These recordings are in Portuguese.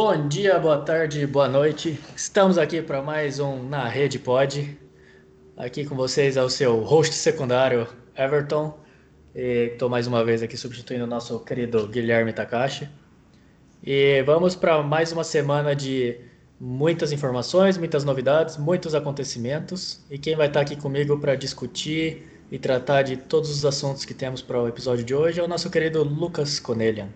Bom dia, boa tarde, boa noite. Estamos aqui para mais um Na Rede Pod. Aqui com vocês é o seu host secundário, Everton. Estou mais uma vez aqui substituindo o nosso querido Guilherme Takashi. E vamos para mais uma semana de muitas informações, muitas novidades, muitos acontecimentos. E quem vai estar aqui comigo para discutir e tratar de todos os assuntos que temos para o episódio de hoje é o nosso querido Lucas Conelian.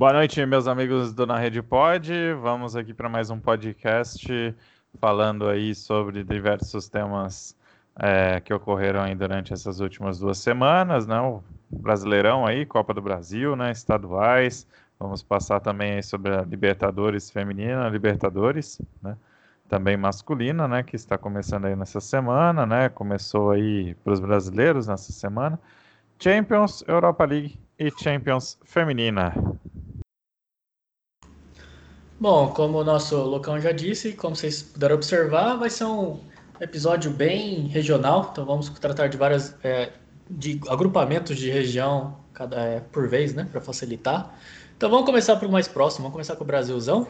Boa noite, meus amigos do Na Rede Pod. Vamos aqui para mais um podcast falando aí sobre diversos temas é, que ocorreram aí durante essas últimas duas semanas, né? O Brasileirão aí, Copa do Brasil, né? Estaduais. Vamos passar também aí sobre a Libertadores feminina, Libertadores, né? Também masculina, né? Que está começando aí nessa semana, né? Começou aí para os brasileiros nessa semana. Champions, Europa League e Champions feminina. Bom, como o nosso Lucão já disse, como vocês puderam observar, vai ser um episódio bem regional, então vamos tratar de várias é, de agrupamentos de região cada, é, por vez, né, para facilitar. Então vamos começar por mais próximo, vamos começar com o Brasilzão.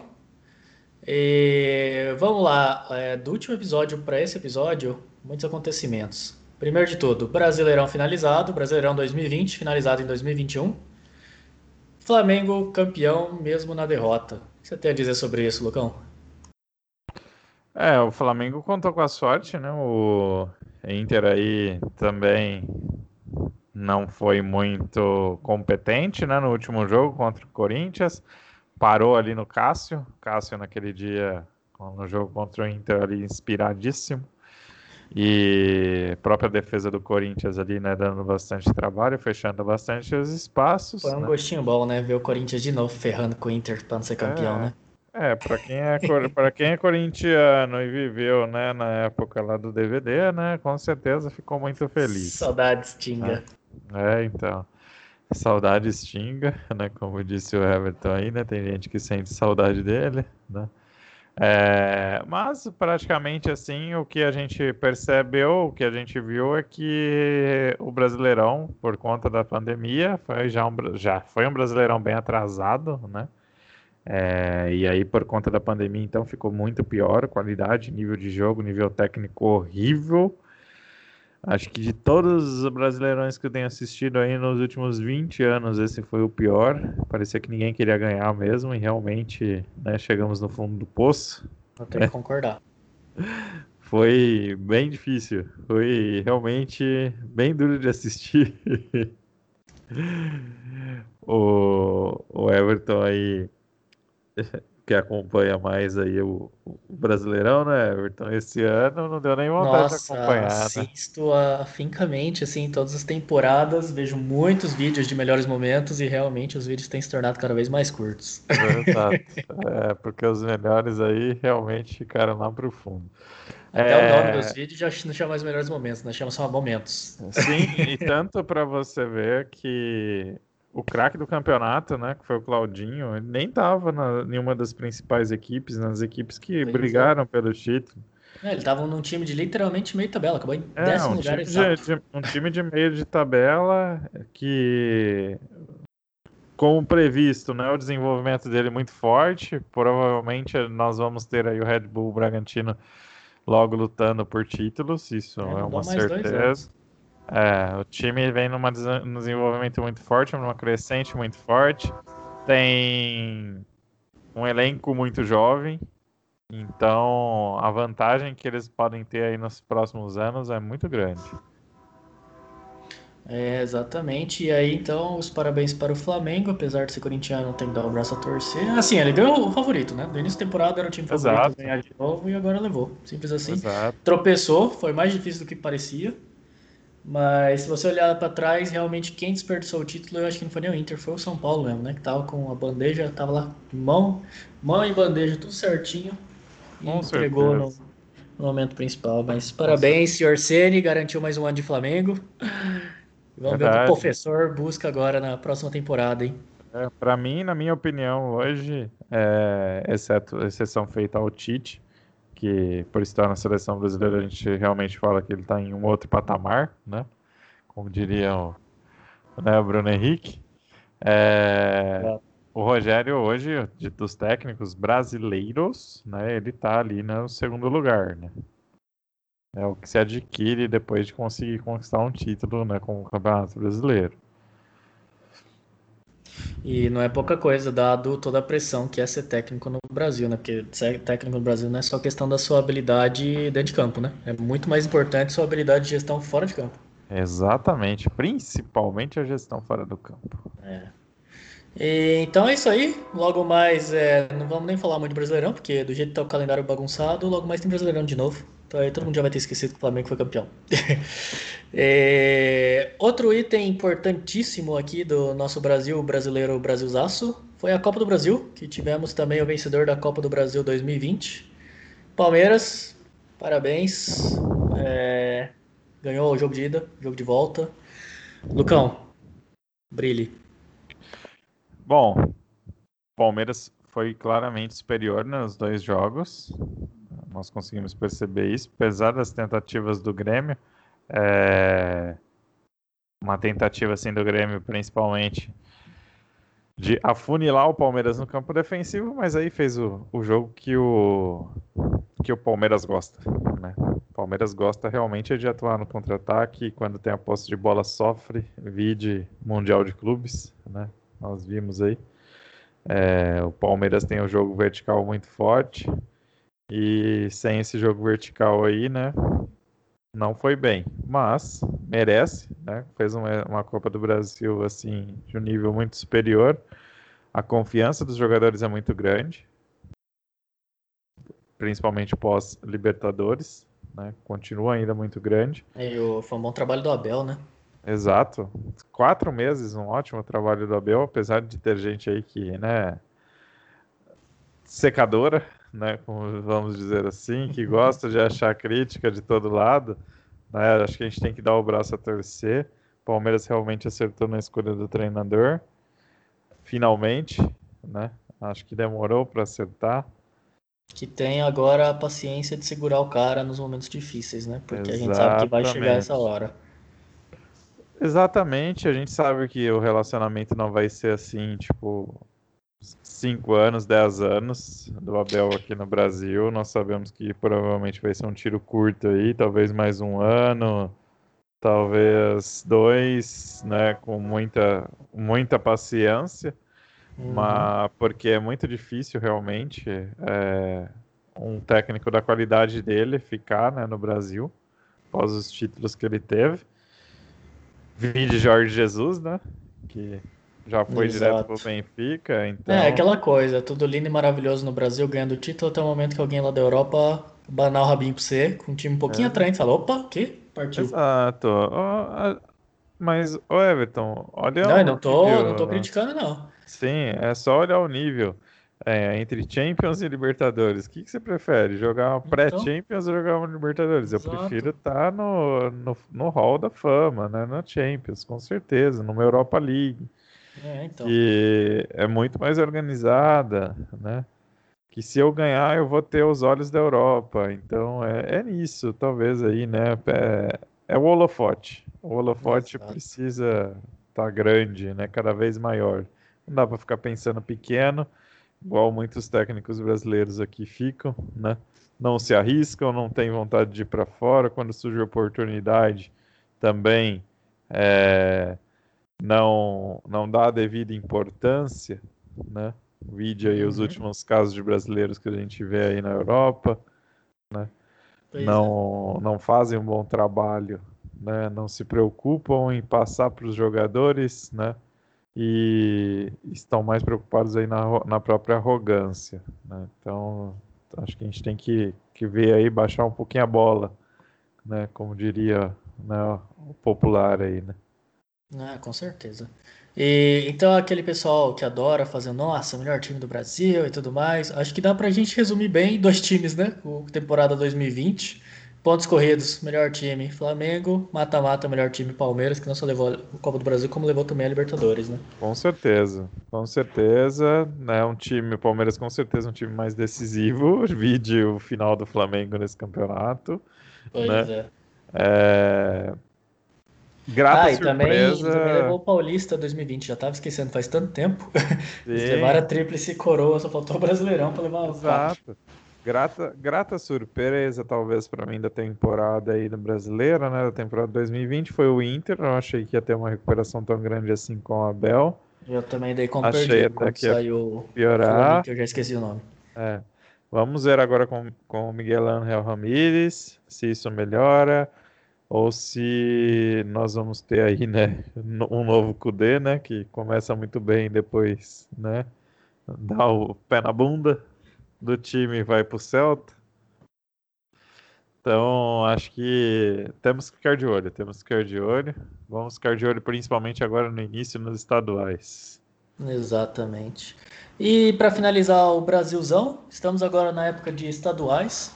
E vamos lá, é, do último episódio para esse episódio, muitos acontecimentos. Primeiro de tudo, Brasileirão finalizado, Brasileirão 2020 finalizado em 2021. Flamengo campeão mesmo na derrota você tem a dizer sobre isso, Lucão? É, o Flamengo contou com a sorte, né? O Inter aí também não foi muito competente, né? No último jogo contra o Corinthians, parou ali no Cássio. Cássio naquele dia no jogo contra o Inter ali inspiradíssimo. E própria defesa do Corinthians ali, né, dando bastante trabalho, fechando bastante os espaços. Foi um né? gostinho bom, né? Ver o Corinthians de novo ferrando com o Inter para não ser campeão, é, né? É, para quem é para quem é corintiano e viveu, né, na época lá do DVD, né, com certeza ficou muito feliz. Saudades, Tinga. É, é então. Saudades Tinga, né, como disse o Everton aí, né? Tem gente que sente saudade dele, né? É, mas praticamente assim, o que a gente percebeu, o que a gente viu é que o Brasileirão, por conta da pandemia, foi já, um, já foi um Brasileirão bem atrasado, né? É, e aí, por conta da pandemia, então ficou muito pior, qualidade, nível de jogo, nível técnico horrível. Acho que de todos os brasileirões que eu tenho assistido aí nos últimos 20 anos, esse foi o pior. Parecia que ninguém queria ganhar mesmo, e realmente né, chegamos no fundo do poço. Eu tenho que concordar. Foi bem difícil. Foi realmente bem duro de assistir. o, o Everton aí que acompanha mais aí o, o, Brasileirão, né, Everton? Esse ano não deu nem vontade Nossa, de acompanhar. Né? Assisto né? afincamente, assim, todas as temporadas, vejo muitos vídeos de melhores momentos e realmente os vídeos têm se tornado cada vez mais curtos. Exato. é, porque os melhores aí realmente ficaram lá pro fundo. Até é... o nome dos vídeos já não chama mais melhores momentos, né? Chama só momentos. Sim, e tanto para você ver que o craque do campeonato, né, que foi o Claudinho, ele nem estava em nenhuma das principais equipes, nas equipes que pois brigaram é. pelo título. É, ele estava num time de literalmente meio tabela, acabou em é, décimo um lugar. Time de, de, um time de meio de tabela que, como previsto, né, o desenvolvimento dele é muito forte. Provavelmente nós vamos ter aí o Red Bull Bragantino logo lutando por títulos, isso é, é uma certeza. É, o time vem num desenvolvimento muito forte, numa crescente muito forte. Tem um elenco muito jovem. Então, a vantagem que eles podem ter aí nos próximos anos é muito grande. É, exatamente. E aí, então, os parabéns para o Flamengo, apesar de ser corintiano, tem que dar o braço a torcer. Assim, ele ganhou o favorito, né? Do início da temporada era o time favorito Exato. ganhar de novo e agora levou. Simples assim. Exato. Tropeçou, foi mais difícil do que parecia. Mas se você olhar para trás, realmente quem desperdiçou o título, eu acho que não foi nem o Inter, foi o São Paulo mesmo, né? Que tava com a bandeja, tava lá, mão, mão e bandeja, tudo certinho. E com entregou no, no, momento principal. Mas parabéns, senhor Ceni, garantiu mais um ano de Flamengo. Vamos Verdade. ver o que o professor busca agora na próxima temporada, hein? É, para mim, na minha opinião, hoje, é, exceto exceção feita ao Tite, que por estar na seleção brasileira a gente realmente fala que ele está em um outro patamar, né? Como diria o, né, o Bruno Henrique. É, o Rogério hoje, de, dos técnicos brasileiros, né, ele tá ali no segundo lugar, né? É o que se adquire depois de conseguir conquistar um título, né, com o Campeonato Brasileiro. E não é pouca coisa, dado toda a pressão que é ser técnico no Brasil, né? Porque ser técnico no Brasil não é só questão da sua habilidade dentro de campo, né? É muito mais importante sua habilidade de gestão fora de campo. Exatamente, principalmente a gestão fora do campo. É. E, então é isso aí. Logo mais, é, não vamos nem falar muito de Brasileirão, porque do jeito que tá o calendário bagunçado, logo mais tem Brasileirão de novo. Então aí todo mundo já vai ter esquecido que o Flamengo foi campeão. é, outro item importantíssimo aqui do nosso Brasil brasileiro Brasilzaço foi a Copa do Brasil, que tivemos também o vencedor da Copa do Brasil 2020. Palmeiras, parabéns. É, ganhou o jogo de ida, jogo de volta. Lucão, brilhe. Bom, Palmeiras foi claramente superior nos dois jogos. Nós conseguimos perceber isso, apesar das tentativas do Grêmio. É... Uma tentativa assim do Grêmio, principalmente, de afunilar o Palmeiras no campo defensivo, mas aí fez o, o jogo que o, que o Palmeiras gosta. Né? O Palmeiras gosta realmente de atuar no contra-ataque, quando tem a posse de bola sofre, vide Mundial de Clubes, né? nós vimos aí. É, o Palmeiras tem um jogo vertical muito forte e sem esse jogo vertical aí, né, não foi bem, mas merece, né? Fez uma, uma Copa do Brasil assim de um nível muito superior. A confiança dos jogadores é muito grande, principalmente pós Libertadores, né? Continua ainda muito grande. É, foi um bom trabalho do Abel, né? Exato. Quatro meses, um ótimo trabalho do Abel, apesar de ter gente aí que, né, secadora, né, como vamos dizer assim, que gosta de achar crítica de todo lado, né, acho que a gente tem que dar o braço a torcer. O Palmeiras realmente acertou na escolha do treinador, finalmente, né, acho que demorou para acertar. Que tem agora a paciência de segurar o cara nos momentos difíceis, né, porque Exatamente. a gente sabe que vai chegar essa hora. Exatamente, a gente sabe que o relacionamento não vai ser assim, tipo, 5 anos, 10 anos do Abel aqui no Brasil. Nós sabemos que provavelmente vai ser um tiro curto aí, talvez mais um ano, talvez dois, né, com muita, muita paciência, uhum. mas porque é muito difícil realmente é, um técnico da qualidade dele ficar né, no Brasil, após os títulos que ele teve. Vide Jorge Jesus, né? Que já foi Exato. direto pro Benfica, então... É, aquela coisa, tudo lindo e maravilhoso no Brasil, ganhando título, até o momento que alguém lá da Europa banar o rabinho pra você, com um time um pouquinho é. atraente, fala, opa, o quê? Partiu. Exato. Mas, ô Everton, olha... Não, não tô, nível, não tô criticando, não. Sim, é só olhar o nível. É, entre Champions e Libertadores, o que, que você prefere? Jogar uma então. pré-Champions ou jogar uma Libertadores? Exato. Eu prefiro estar tá no, no, no hall da fama, né? Na Champions, com certeza, numa Europa League. É, então. Que é muito mais organizada, né? Que se eu ganhar, eu vou ter os olhos da Europa. Então é, é nisso, talvez aí, né? É, é o holofote. O holofote Exato. precisa estar tá grande, né? Cada vez maior. Não dá para ficar pensando pequeno igual muitos técnicos brasileiros aqui ficam, né? Não se arriscam, não têm vontade de ir para fora. Quando surge a oportunidade, também é, não, não dá a devida importância, né? Vídeo aí os uhum. últimos casos de brasileiros que a gente vê aí na Europa, né? não, é. não fazem um bom trabalho, né? Não se preocupam em passar para os jogadores, né? e estão mais preocupados aí na, na própria arrogância. Né? Então, acho que a gente tem que, que ver aí, baixar um pouquinho a bola, né? como diria né, o popular aí. Né? Ah, com certeza. E, então, aquele pessoal que adora fazer, nossa, melhor time do Brasil e tudo mais, acho que dá pra gente resumir bem dois times, né? O temporada 2020 Pontos corridos, melhor time Flamengo, mata-mata, melhor time Palmeiras, que não só levou o Copa do Brasil, como levou também a Libertadores, né? Com certeza, com certeza, né? Um time, o Palmeiras com certeza um time mais decisivo, vide o final do Flamengo nesse campeonato. Pois né? é. é. Grata ah, e surpresa. Também, também levou o Paulista 2020, já tava esquecendo faz tanto tempo. Eles levaram a tríplice coroa, só faltou o Brasileirão para levar o Exato. Grata, grata surpresa, talvez, para mim, da temporada aí do brasileira, né? Da temporada 2020 foi o Inter. Eu achei que ia ter uma recuperação tão grande assim com o Abel. Eu também dei como achei perdido quando que saiu piorar. que eu já esqueci o nome. É. Vamos ver agora com, com o Miguel Angel Ramírez, se isso melhora ou se nós vamos ter aí, né, um novo Kudê, né, que começa muito bem depois, né, dá o pé na bunda do time e vai pro Celta. Então, acho que temos que ficar de olho, temos que ficar de olho. Vamos ficar de olho principalmente agora no início nos estaduais. Exatamente. E para finalizar o Brasilzão, estamos agora na época de estaduais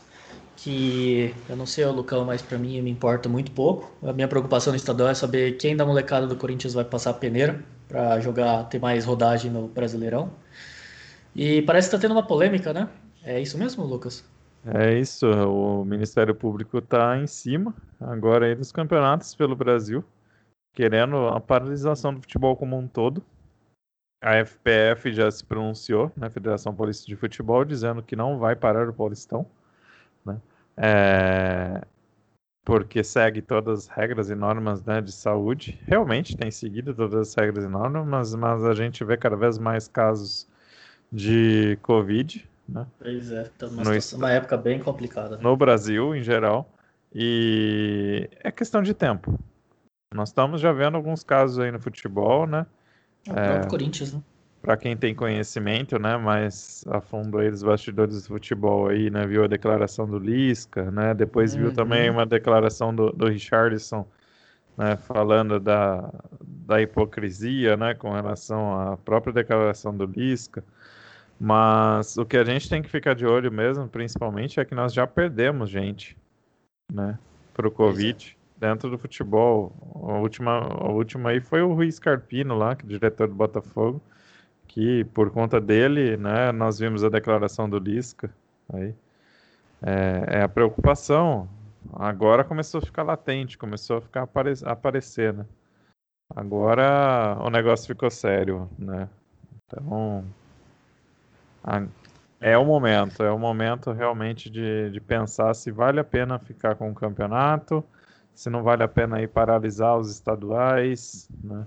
que eu não sei o Lucão, mas para mim me importa muito pouco. A minha preocupação no estadual é saber quem da molecada do Corinthians vai passar a peneira para jogar, ter mais rodagem no Brasileirão. E parece que está tendo uma polêmica, né? É isso mesmo, Lucas? É isso, o Ministério Público está em cima agora aí dos campeonatos pelo Brasil, querendo a paralisação do futebol como um todo. A FPF já se pronunciou, na né, Federação Paulista de Futebol, dizendo que não vai parar o Paulistão. É, porque segue todas as regras e normas né, de saúde. Realmente tem seguido todas as regras e normas, mas a gente vê cada vez mais casos de Covid. Né? Pois é, tá numa, situação, uma época bem complicada. Né? No Brasil, em geral. E é questão de tempo. Nós estamos já vendo alguns casos aí no futebol, né? É o próprio é, Corinthians, né? Para quem tem conhecimento, né, mais a fundo aí dos bastidores do futebol aí, né, viu a declaração do Lisca, né, depois uhum. viu também uma declaração do, do Richardson, né, falando da, da hipocrisia, né, com relação à própria declaração do Lisca, mas o que a gente tem que ficar de olho mesmo, principalmente, é que nós já perdemos gente, né, para o é. Covid. Dentro do futebol, a última, a última aí foi o Rui Scarpino lá, que é diretor do Botafogo, que por conta dele, né, nós vimos a declaração do Lisca, aí, é, é, a preocupação. Agora começou a ficar latente, começou a ficar apare aparecer, né? Agora o negócio ficou sério, né? Então, a, é o momento, é o momento realmente de, de pensar se vale a pena ficar com o campeonato, se não vale a pena ir paralisar os estaduais, né?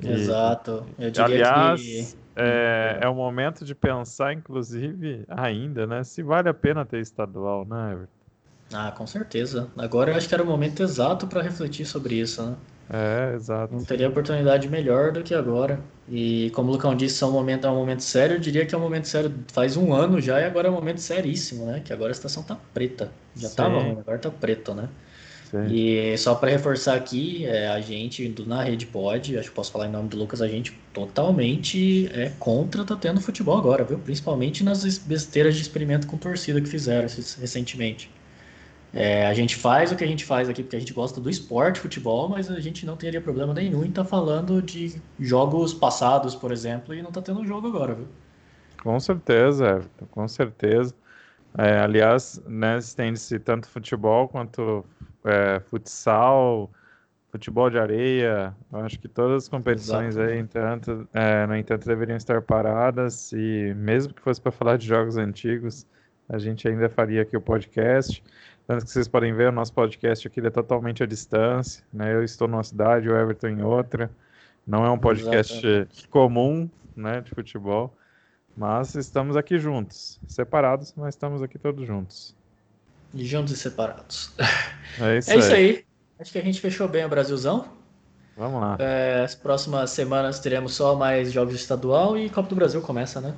E, Exato. Eu diria aliás, que... é, é o momento de pensar, inclusive, ainda, né? Se vale a pena ter estadual, né, Everton? Ah, com certeza. Agora eu acho que era o momento exato para refletir sobre isso, né? É, exato. Não teria oportunidade melhor do que agora. E como o Lucão disse, é um momento, é um momento sério. Eu diria que é um momento sério faz um ano já e agora é um momento seríssimo, né? Que agora a estação tá preta. Já Sim. tava ruim, agora tá preto, né? E só para reforçar aqui, é, a gente do, na Rede Pod, acho que posso falar em nome do Lucas, a gente totalmente é contra tá tendo futebol agora, viu? Principalmente nas besteiras de experimento com torcida que fizeram recentemente. É, a gente faz o que a gente faz aqui porque a gente gosta do esporte, futebol, mas a gente não teria problema nenhum em estar tá falando de jogos passados, por exemplo, e não tá tendo jogo agora, viu? Com certeza, com certeza. É, aliás, né, estende-se tanto futebol quanto é, futsal, futebol de areia. Eu acho que todas as competições aí, entanto, é, no entanto, deveriam estar paradas. E mesmo que fosse para falar de jogos antigos, a gente ainda faria aqui o podcast. Tanto que vocês podem ver, o nosso podcast aqui é totalmente à distância. Né? Eu estou numa cidade, o Everton em outra. Não é um podcast comum né, de futebol. Mas estamos aqui juntos, separados, mas estamos aqui todos juntos. Juntos e separados. É isso, é isso aí. aí. Acho que a gente fechou bem o Brasilzão. Vamos lá. É, as próximas semanas teremos só mais jogos de estadual e Copa do Brasil começa, né?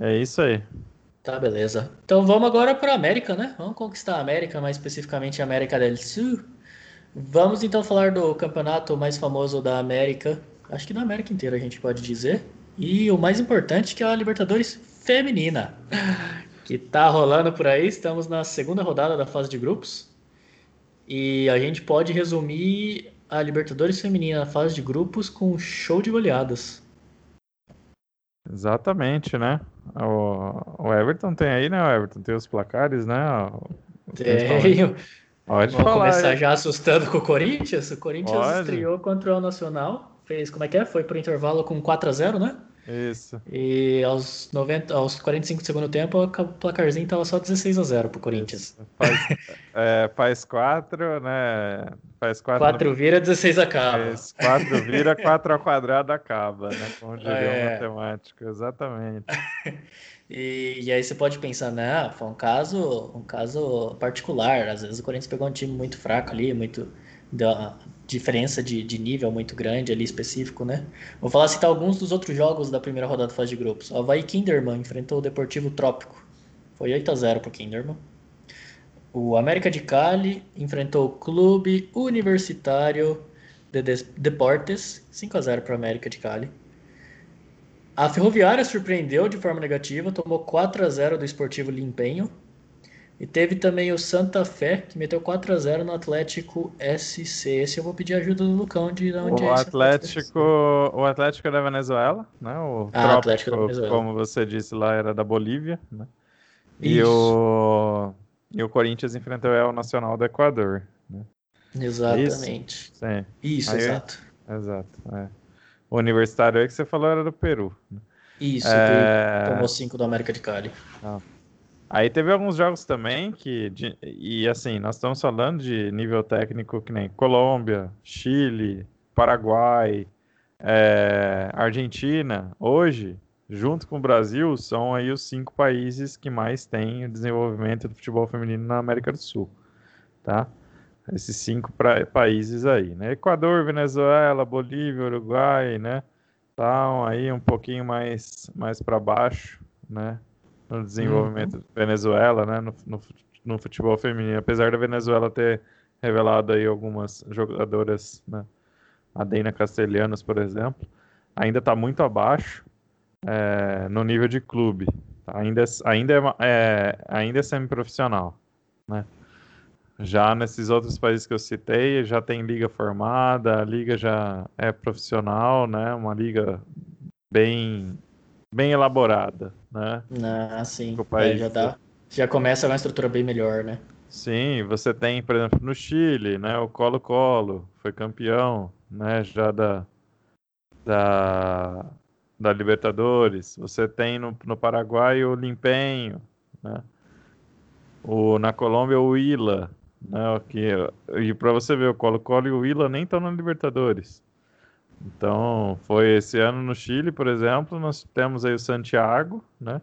É isso aí. Tá, beleza. Então vamos agora para a América, né? Vamos conquistar a América, mais especificamente a América del Sul. Vamos então falar do campeonato mais famoso da América, acho que da América inteira a gente pode dizer, e o mais importante, que é a Libertadores Feminina, que tá rolando por aí. Estamos na segunda rodada da fase de grupos. E a gente pode resumir a Libertadores Feminina na fase de grupos com um show de goleadas. Exatamente, né? O, o Everton tem aí, né? O Everton tem os placares, né? Tenho. Pode Vamos falar, começar já assustando com o Corinthians. O Corinthians Pode. estreou contra o Nacional. Fez, como é que é? Foi pro intervalo com 4 a 0 né? Isso. E aos, 90, aos 45 do segundo tempo, o placarzinho tava só 16 a 0 pro Corinthians. Faz, é, faz 4, né? Faz 4. 4 no... vira, 16 acaba. Isso, 4 vira, 4 ao quadrado acaba, né? Como diria é. o matemático, exatamente. E, e, aí você pode pensar, né? Foi um caso, um caso particular. Às vezes o Corinthians pegou um time muito fraco ali, muito da diferença de, de nível muito grande ali específico, né? Vou falar citar alguns dos outros jogos da primeira rodada da fase de grupos. O Havaí Kinderman enfrentou o Deportivo Trópico. Foi 8 a 0 para Kinderman. O América de Cali enfrentou o Clube Universitário de Deportes, 5 a 0 para o América de Cali. A Ferroviária surpreendeu de forma negativa, tomou 4 a 0 do Esportivo Limpenho. E teve também o Santa Fé, que meteu 4 a 0 no Atlético SC. Esse eu vou pedir ajuda do Lucão de onde o é Atlético, O Atlético é da Venezuela, né? O ah, Trópico, Atlético da Venezuela. como você disse lá, era da Bolívia, né? E o, e o Corinthians enfrentou o Nacional do Equador. Né? Exatamente. Isso, Sim. Isso aí, exato. Exato. É. O universitário aí que você falou era do Peru. Né? Isso, é... tomou 5 do América de Cali. Ah. Aí teve alguns jogos também que. De, e assim, nós estamos falando de nível técnico que nem Colômbia, Chile, Paraguai, é, Argentina. Hoje, junto com o Brasil, são aí os cinco países que mais têm o desenvolvimento do futebol feminino na América do Sul. Tá? esses cinco pra, países aí, né? Equador, Venezuela, Bolívia, Uruguai, né? Estão aí um pouquinho mais, mais para baixo, né? No desenvolvimento uhum. Venezuela, né? No, no, no, futebol feminino, apesar da Venezuela ter revelado aí algumas jogadoras, né? A Deina Castelhanos, por exemplo, ainda está muito abaixo é, no nível de clube. Ainda, ainda, é, é ainda é semi-profissional, né? Já nesses outros países que eu citei, já tem liga formada, a liga já é profissional, né? Uma liga bem bem elaborada, né? Ah, sim. O país... É, já dá, já começa uma estrutura bem melhor, né? Sim, você tem, por exemplo, no Chile, né? O Colo-Colo foi campeão, né? Já da da, da Libertadores. Você tem no, no Paraguai o Limpenho, né? O, na Colômbia o Ila, né, que, e para você ver, o Colo-Colo e o Willa nem estão na Libertadores. Então, foi esse ano no Chile, por exemplo, nós temos aí o Santiago, né?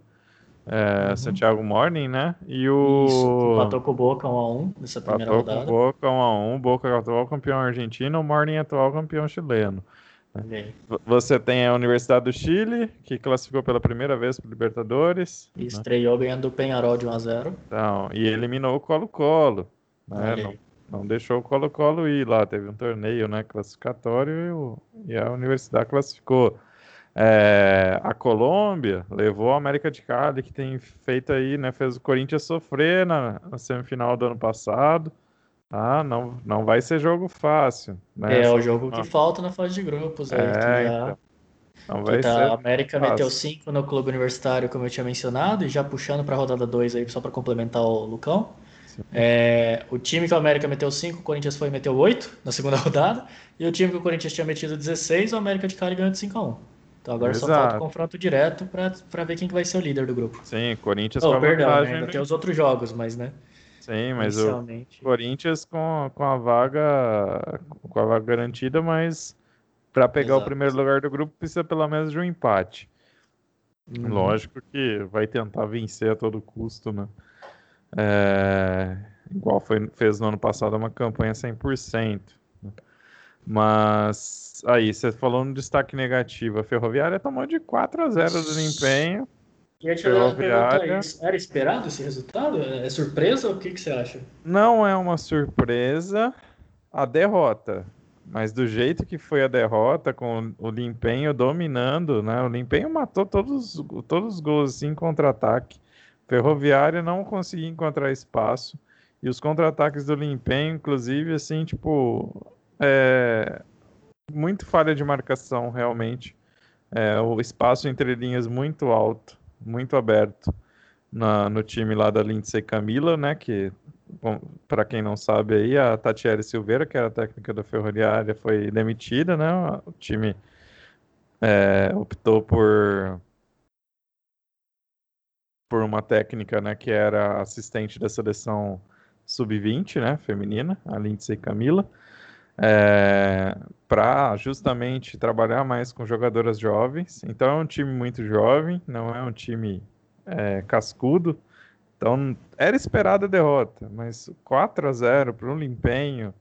É, uhum. Santiago Morning, né? E o. Isso, matou com o Boca 1x1 nessa primeira matou rodada. Com o Boca 1x1, Boca atual campeão argentino, o Morning atual campeão chileno. Né? Você tem a Universidade do Chile, que classificou pela primeira vez para Libertadores. E né? estreou ganhando o Penharol de 1x0. Então, e eliminou o Colo-Colo. Né? Não, deixou o Colo-Colo ir lá. Teve um torneio né, classificatório e, o, e a universidade classificou. É, a Colômbia levou a América de Cali, que tem feito aí, né? Fez o Corinthians sofrer na, na semifinal do ano passado. Ah, não, não vai ser jogo fácil. Né? É, o jogo que falta na fase de grupos. Aí, é, então. Não vai tá, ser a América fácil. meteu 5 no clube universitário, como eu tinha mencionado, e já puxando para a rodada 2 aí, só para complementar o Lucão. É, o time que o América meteu 5, o Corinthians foi e meteu 8 na segunda rodada. E o time que o Corinthians tinha metido 16, o América de Cali ganhou de 5 a 1 Então agora Exato. só falta o confronto direto para ver quem que vai ser o líder do grupo. Sim, Corinthians oh, com a perdão, vantagem... né? ainda tem os outros jogos, mas né? Sim, mas o Corinthians com, com a vaga com a vaga garantida, mas para pegar Exato. o primeiro lugar do grupo precisa pelo menos de um empate. Uhum. Lógico que vai tentar vencer a todo custo, né? É, igual foi, fez no ano passado uma campanha 100%. Né? Mas aí, você falou no destaque negativo, a Ferroviária tomou de 4 a 0 do desempenho. E Ferroviária... Era esperado esse resultado? É surpresa ou o que, que você acha? Não é uma surpresa a derrota. Mas do jeito que foi a derrota, com o Limpenho dominando, né? O Limpenho matou todos, todos os gols assim, em contra-ataque. Ferroviária não conseguia encontrar espaço. E os contra-ataques do Limpem, inclusive, assim, tipo. É, muito falha de marcação, realmente. É, o espaço entre linhas muito alto, muito aberto na, no time lá da Lindsay Camila, né? Que para quem não sabe aí, a Tatiele Silveira, que era técnica da Ferroviária, foi demitida, né? O time é, optou por por uma técnica, né, que era assistente da seleção sub-20, né, feminina, a Lindsay Camila, é, para justamente trabalhar mais com jogadoras jovens. Então é um time muito jovem, não é um time é, cascudo, então, era esperada a derrota, mas 4 a 0 para um limpenho,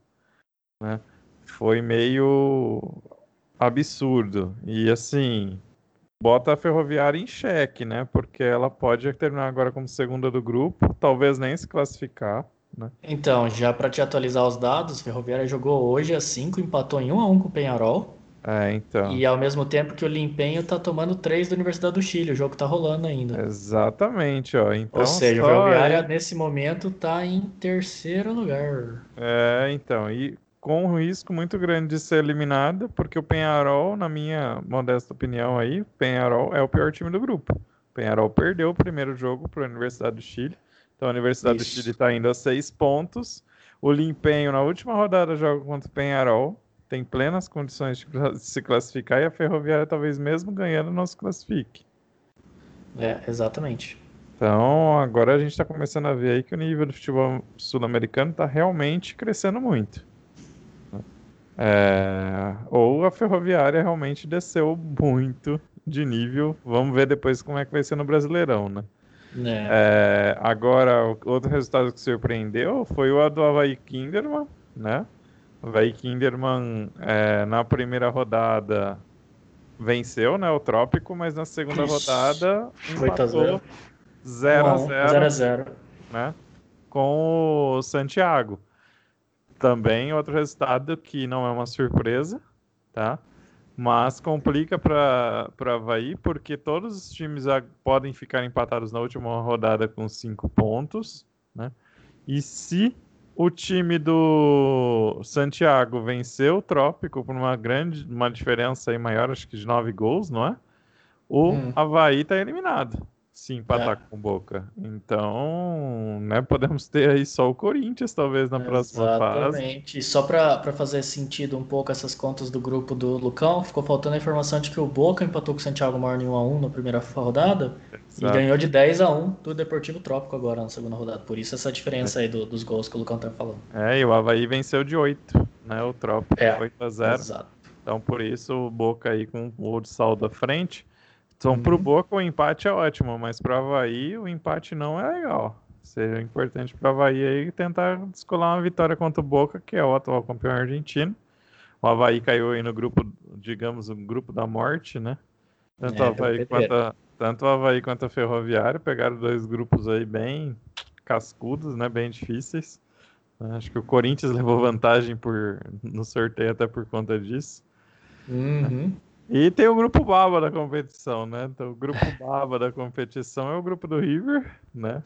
né, foi meio absurdo. E assim, bota a Ferroviária em xeque, né? Porque ela pode terminar agora como segunda do grupo, talvez nem se classificar. Né? Então, já para te atualizar os dados, Ferroviária jogou hoje a 5, empatou em 1 a 1 com o Penharol. É, então. E ao mesmo tempo que o Limpenho tá tomando três da Universidade do Chile, o jogo tá rolando ainda. Exatamente, ó. Então, Ou seja, a Ferroviária aí... nesse momento tá em terceiro lugar. É, então, e com um risco muito grande de ser eliminada, porque o Penharol, na minha modesta opinião aí, o Penharol é o pior time do grupo. O Penharol perdeu o primeiro jogo para a Universidade do Chile. Então a Universidade Isso. do Chile está indo a seis pontos. O Limpenho, na última rodada, joga contra o Penharol tem plenas condições de se classificar e a Ferroviária talvez mesmo ganhando não se classifique. É, exatamente. Então agora a gente está começando a ver aí que o nível do futebol sul-americano está realmente crescendo muito. É, ou a Ferroviária realmente desceu muito de nível. Vamos ver depois como é que vai ser no Brasileirão, né? É. É, agora, outro resultado que surpreendeu foi o do Havaí Kinderman, né? Vai Kinderman é, na primeira rodada venceu, né, o Trópico, mas na segunda Ixi, rodada empatou 0 a 0, 0 a 0, né, com o Santiago. Também outro resultado que não é uma surpresa, tá? Mas complica para Havaí porque todos os times podem ficar empatados na última rodada com cinco pontos, né? E se o time do Santiago venceu o Trópico por uma grande, uma diferença aí maior, acho que de nove gols, não é? O hum. Havaí está eliminado se empatar é. com Boca. Então, né, podemos ter aí só o Corinthians, talvez, na próxima Exatamente. fase. Exatamente. E só para fazer sentido um pouco essas contas do grupo do Lucão, ficou faltando a informação de que o Boca empatou com o Santiago Morning 1x1 na primeira rodada Exato. e ganhou de 10 a 1 do Deportivo Trópico agora na segunda rodada. Por isso essa diferença é. aí do, dos gols que o Lucão tá falando. É, e o Havaí venceu de 8, né, o Trópico, é. 8 a 0 Exato. Então, por isso, o Boca aí com o saldo à frente então, uhum. pro Boca o empate é ótimo, mas pro Havaí o empate não é legal. Seria importante pro Havaí aí tentar descolar uma vitória contra o Boca, que é o atual campeão argentino. O Havaí caiu aí no grupo, digamos, o grupo da morte, né? Tanto, é, o Havaí quanto a, tanto o Havaí quanto a Ferroviária pegaram dois grupos aí bem cascudos, né? Bem difíceis. Acho que o Corinthians levou vantagem por, no sorteio até por conta disso. Uhum. E tem o grupo baba da competição, né? Então, o grupo baba da competição é o grupo do River, né?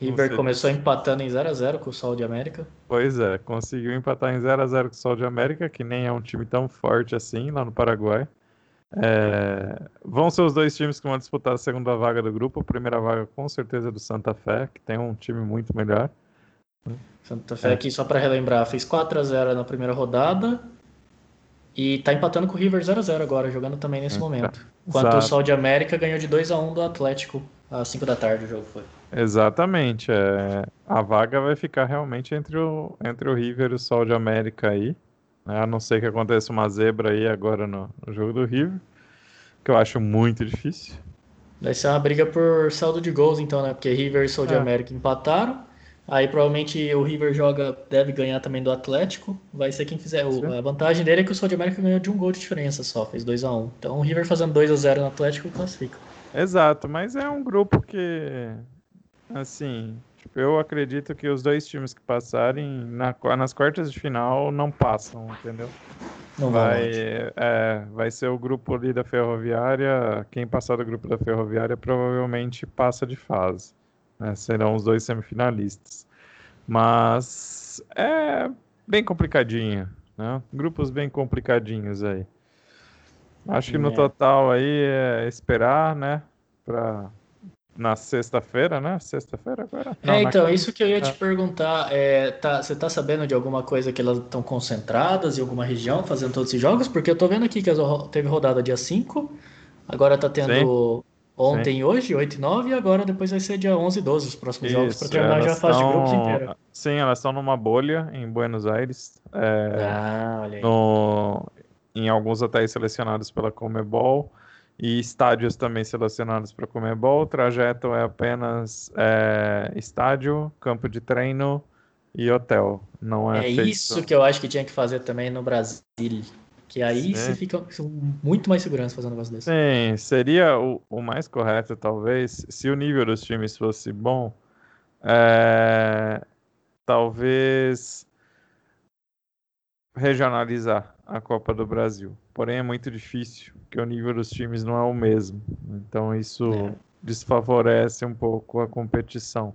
River começou empatando em 0x0 com o Sol de América. Pois é, conseguiu empatar em 0x0 com o Sol de América, que nem é um time tão forte assim lá no Paraguai. É... Vão ser os dois times que vão disputar a segunda vaga do grupo. A primeira vaga, com certeza, é do Santa Fé, que tem um time muito melhor. Santa Fé, é. aqui só para relembrar, fez 4x0 na primeira rodada, e tá empatando com o River 0x0 agora, jogando também nesse então, momento. Enquanto Exato. o Sol de América ganhou de 2 a 1 do Atlético às 5 da tarde o jogo foi. Exatamente. É... A vaga vai ficar realmente entre o, entre o River e o Sol de América aí. Né? A não ser que aconteça uma zebra aí agora no, no jogo do River. Que eu acho muito difícil. Vai ser uma briga por saldo de gols, então, né? Porque River e Sol de é. América empataram. Aí provavelmente o River joga, deve ganhar também do Atlético. Vai ser quem fizer. O, a vantagem dele é que o Sol de América ganhou de um gol de diferença só, fez 2 a 1 um. Então o River fazendo 2 a 0 no Atlético classifica. Exato, mas é um grupo que assim, tipo, eu acredito que os dois times que passarem na, nas quartas de final não passam, entendeu? Não vai, é, vai ser o grupo ali da Ferroviária. Quem passar do grupo da Ferroviária provavelmente passa de fase. Né? Serão os dois semifinalistas. Mas é bem complicadinho, né? Grupos bem complicadinhos aí. Acho que no é. total aí é esperar, né? Para na sexta-feira, né? Sexta-feira agora? Não, é, então, isso que eu ia te é. perguntar. É, tá, você tá sabendo de alguma coisa que elas estão concentradas em alguma região fazendo todos esses jogos? Porque eu tô vendo aqui que teve rodada dia 5, agora tá tendo Sim. Ontem Sim. hoje, 8 e 9, e agora depois vai ser dia 11 e 12 os próximos isso, jogos, para terminar já a fase de grupos inteira. Sim, elas estão numa bolha em Buenos Aires. É, ah, olha aí. No... Em alguns hotéis selecionados pela Comebol e estádios também selecionados para Comebol. O trajeto é apenas é, estádio, campo de treino e hotel. Não é, é feito... isso que eu acho que tinha que fazer também no Brasil. Que aí Sim. você fica com muito mais segurança fazendo um negócio desse. Sim, seria o, o mais correto, talvez, se o nível dos times fosse bom. É... Talvez regionalizar a Copa do Brasil. Porém, é muito difícil, porque o nível dos times não é o mesmo. Então, isso é. desfavorece um pouco a competição.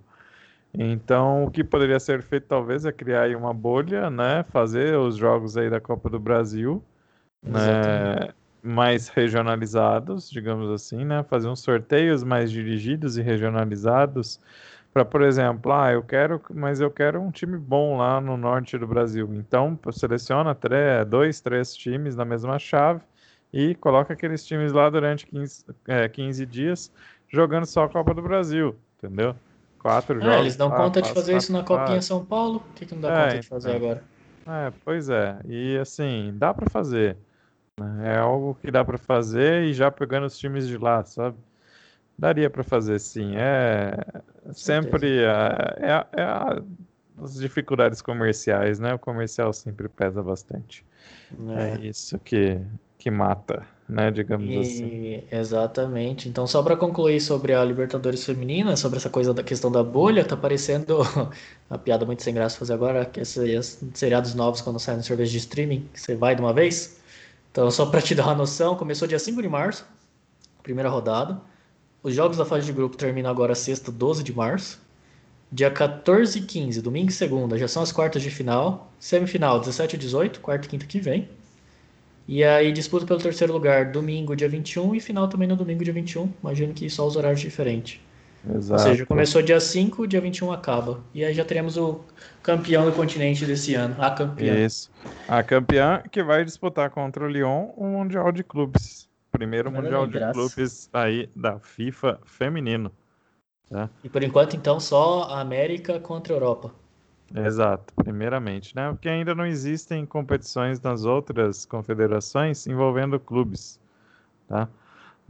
Então, o que poderia ser feito, talvez, é criar aí uma bolha, né? Fazer os jogos aí da Copa do Brasil, né? mais regionalizados, digamos assim, né? Fazer uns sorteios mais dirigidos e regionalizados para, por exemplo, ah, eu quero, mas eu quero um time bom lá no norte do Brasil. Então, seleciona três, dois, três times na mesma chave e coloca aqueles times lá durante 15, é, 15 dias jogando só a Copa do Brasil, entendeu? Quatro é, jogos. Eles dão conta de fazer isso na Copinha São Paulo? Por que, que não dá é, conta de fazer então. agora? É, pois é. E assim, dá para fazer. Né? É algo que dá para fazer e já pegando os times de lá, sabe? Daria para fazer sim. É sempre a, é, a, é a, as dificuldades comerciais, né? O comercial sempre pesa bastante. É, é isso que, que mata, né? Digamos e, assim. Exatamente. Então, só para concluir sobre a Libertadores Feminina, sobre essa coisa da questão da bolha, tá parecendo uma piada muito sem graça fazer agora, que esses seriados novos quando saem no serviço de streaming, você vai de uma vez. Então, só para te dar uma noção, começou dia 5 de março, primeira rodada. Os jogos da fase de grupo terminam agora sexta, 12 de março. Dia 14 e 15, domingo e segunda, já são as quartas de final. Semifinal, 17 e 18, quarta e quinta que vem. E aí disputa pelo terceiro lugar, domingo, dia 21, e final também no domingo, dia 21. Imagino que só os horários diferentes. Exato. Ou seja, começou dia 5, dia 21 acaba. E aí já teremos o campeão do continente desse ano, a campeã. Isso. A campeã que vai disputar contra o Lyon o Mundial de Clubes primeiro Mundial de Clubes aí da FIFA feminino. Tá? E por enquanto, então, só a América contra a Europa. Exato, primeiramente, né? Porque ainda não existem competições nas outras confederações envolvendo clubes, tá?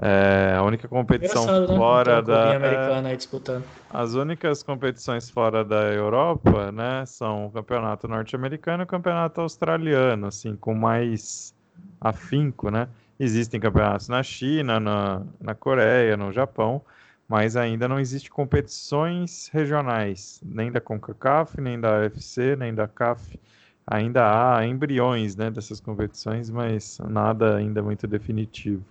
É, a única competição né? fora da americana aí disputando. As únicas competições fora da Europa, né, são o campeonato norte-americano e o campeonato australiano, assim, com mais afinco, né? Existem campeonatos na China, na, na Coreia, no Japão, mas ainda não existe competições regionais, nem da CONCACAF, nem da UFC, nem da CAF. Ainda há embriões né, dessas competições, mas nada ainda muito definitivo.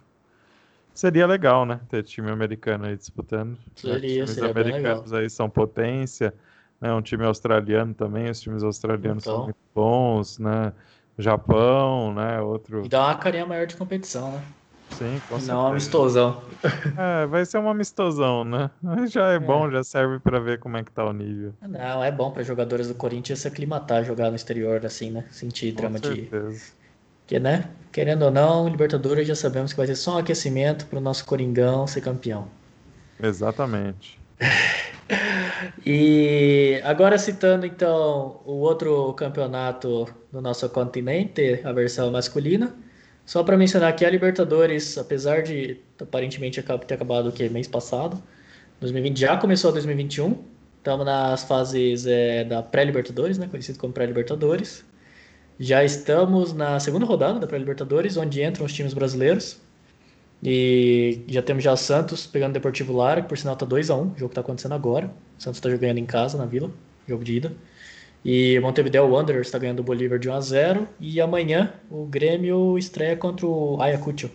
Seria legal, né? Ter time americano aí disputando. Seria, Os seria americanos aí são potência, né? Um time australiano também, os times australianos então. são muito bons, né? Japão, né? Outro. E dá uma carinha maior de competição, né? Sim, com certeza. Não um amistosão. É, vai ser um amistosão, né? Já é, é. bom, já serve para ver como é que tá o nível. Não, é bom para jogadores do Corinthians se aclimatar, jogar no exterior, assim, né? Sentir com drama certeza. de. Que, né? Querendo ou não, Libertadores já sabemos que vai ser só um aquecimento para o nosso Coringão ser campeão. Exatamente. E agora citando então o outro campeonato do nosso continente, a versão masculina, só para mencionar que a Libertadores, apesar de aparentemente ter acabado o que mês passado, 2020 já começou 2021. Estamos nas fases é, da pré-Libertadores, né, conhecido como pré-Libertadores. Já estamos na segunda rodada da pré-Libertadores, onde entram os times brasileiros. E já temos já Santos pegando o Deportivo Lara, que por sinal tá 2x1, um, o jogo tá acontecendo agora. O Santos tá jogando em casa, na Vila, jogo de ida. E Montevideo Wanderers está ganhando o Bolívar de 1 a 0 E amanhã o Grêmio estreia contra o Ayacucho.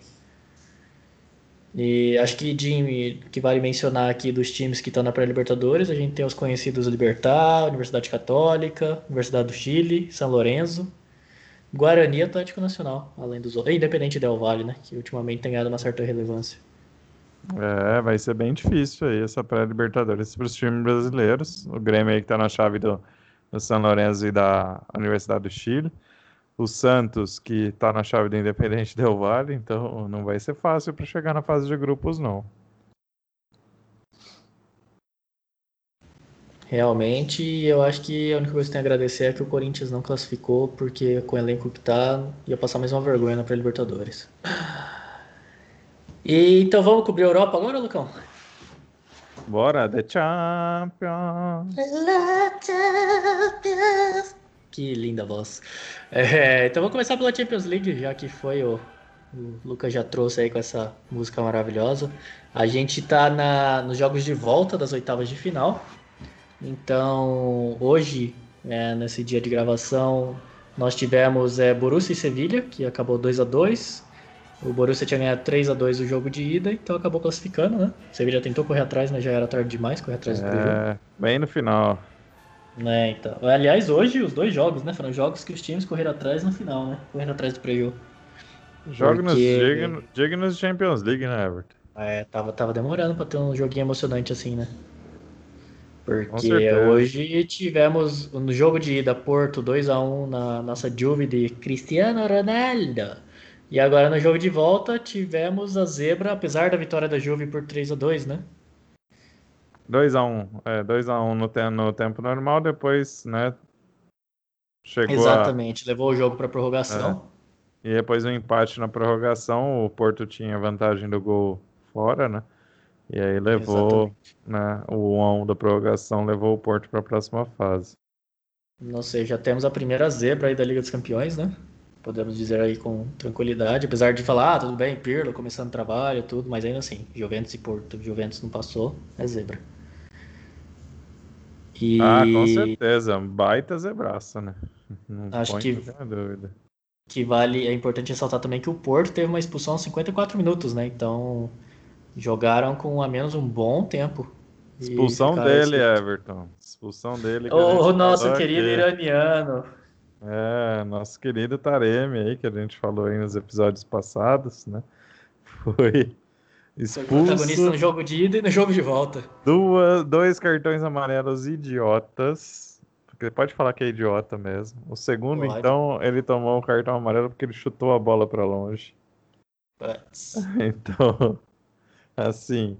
E acho que de, que vale mencionar aqui dos times que estão na pré-Libertadores, a gente tem os conhecidos Libertar, Universidade Católica, Universidade do Chile, São Lourenço, Guarani e Atlético Nacional, além dos outros. Independente Del Vale, né? Que ultimamente tem ganhado uma certa relevância. É, vai ser bem difícil aí essa pré-Libertadores para os times brasileiros. O Grêmio aí que está na chave do, do São Lourenço e da Universidade do Chile. O Santos, que está na chave do Independente Del Vale, então não vai ser fácil para chegar na fase de grupos, não. Realmente, eu acho que a única coisa que tem a agradecer é que o Corinthians não classificou, porque com o elenco que tá, ia passar mais uma vergonha na pré-Libertadores. E, então vamos cobrir a Europa agora, Lucão? Bora, The Champions! Que linda voz. É, então vamos começar pela Champions League, já que foi o, o Lucas já trouxe aí com essa música maravilhosa. A gente tá na, nos jogos de volta das oitavas de final. Então, hoje, é, nesse dia de gravação, nós tivemos é, Borussia e Sevilha, que acabou 2 a 2 O Borussia tinha ganhado 3 a 2 o jogo de ida, então acabou classificando, né? O Sevilha tentou correr atrás, mas já era tarde demais correr atrás do é, Bem no final. É, então. Aliás, hoje os dois jogos, né? Foram jogos que os times correram atrás no final, né? Correndo atrás do preview. Jogos Porque... dignos Champions League, né, Everton? É, tava, tava demorando pra ter um joguinho emocionante assim, né? Porque hoje tivemos no jogo de ida Porto 2 a 1 na nossa Juve de Cristiano Ronaldo. E agora no jogo de volta tivemos a zebra, apesar da vitória da Juve por 3 a 2 né? 2x1, é, 2x1 no, te no tempo normal, depois, né? Chegou Exatamente, a... levou o jogo para prorrogação. É. E depois um empate na prorrogação, o Porto tinha vantagem do gol fora, né? E aí levou né, o 1 a 1 da prorrogação, levou o Porto para a próxima fase. Não sei, já temos a primeira zebra aí da Liga dos Campeões, né? Podemos dizer aí com tranquilidade, apesar de falar, ah, tudo bem, Pirlo começando trabalho, tudo, mas ainda assim, Juventus e Porto, Juventus não passou, é zebra. E... Ah, com certeza, baita zebraça, né? Não Acho que dúvida. que vale, é importante ressaltar também que o Porto teve uma expulsão aos 54 minutos, né? Então, Jogaram com a menos um bom tempo. Expulsão dele, Everton. Expulsão dele. O nosso querido aqui. iraniano. É, nosso querido Taremi aí, que a gente falou aí nos episódios passados, né? Foi expulso. Foi protagonista no jogo de ida e no jogo de volta. Duas, dois cartões amarelos idiotas. Porque pode falar que é idiota mesmo. O segundo, pode. então, ele tomou o cartão amarelo porque ele chutou a bola para longe. But... Então, assim,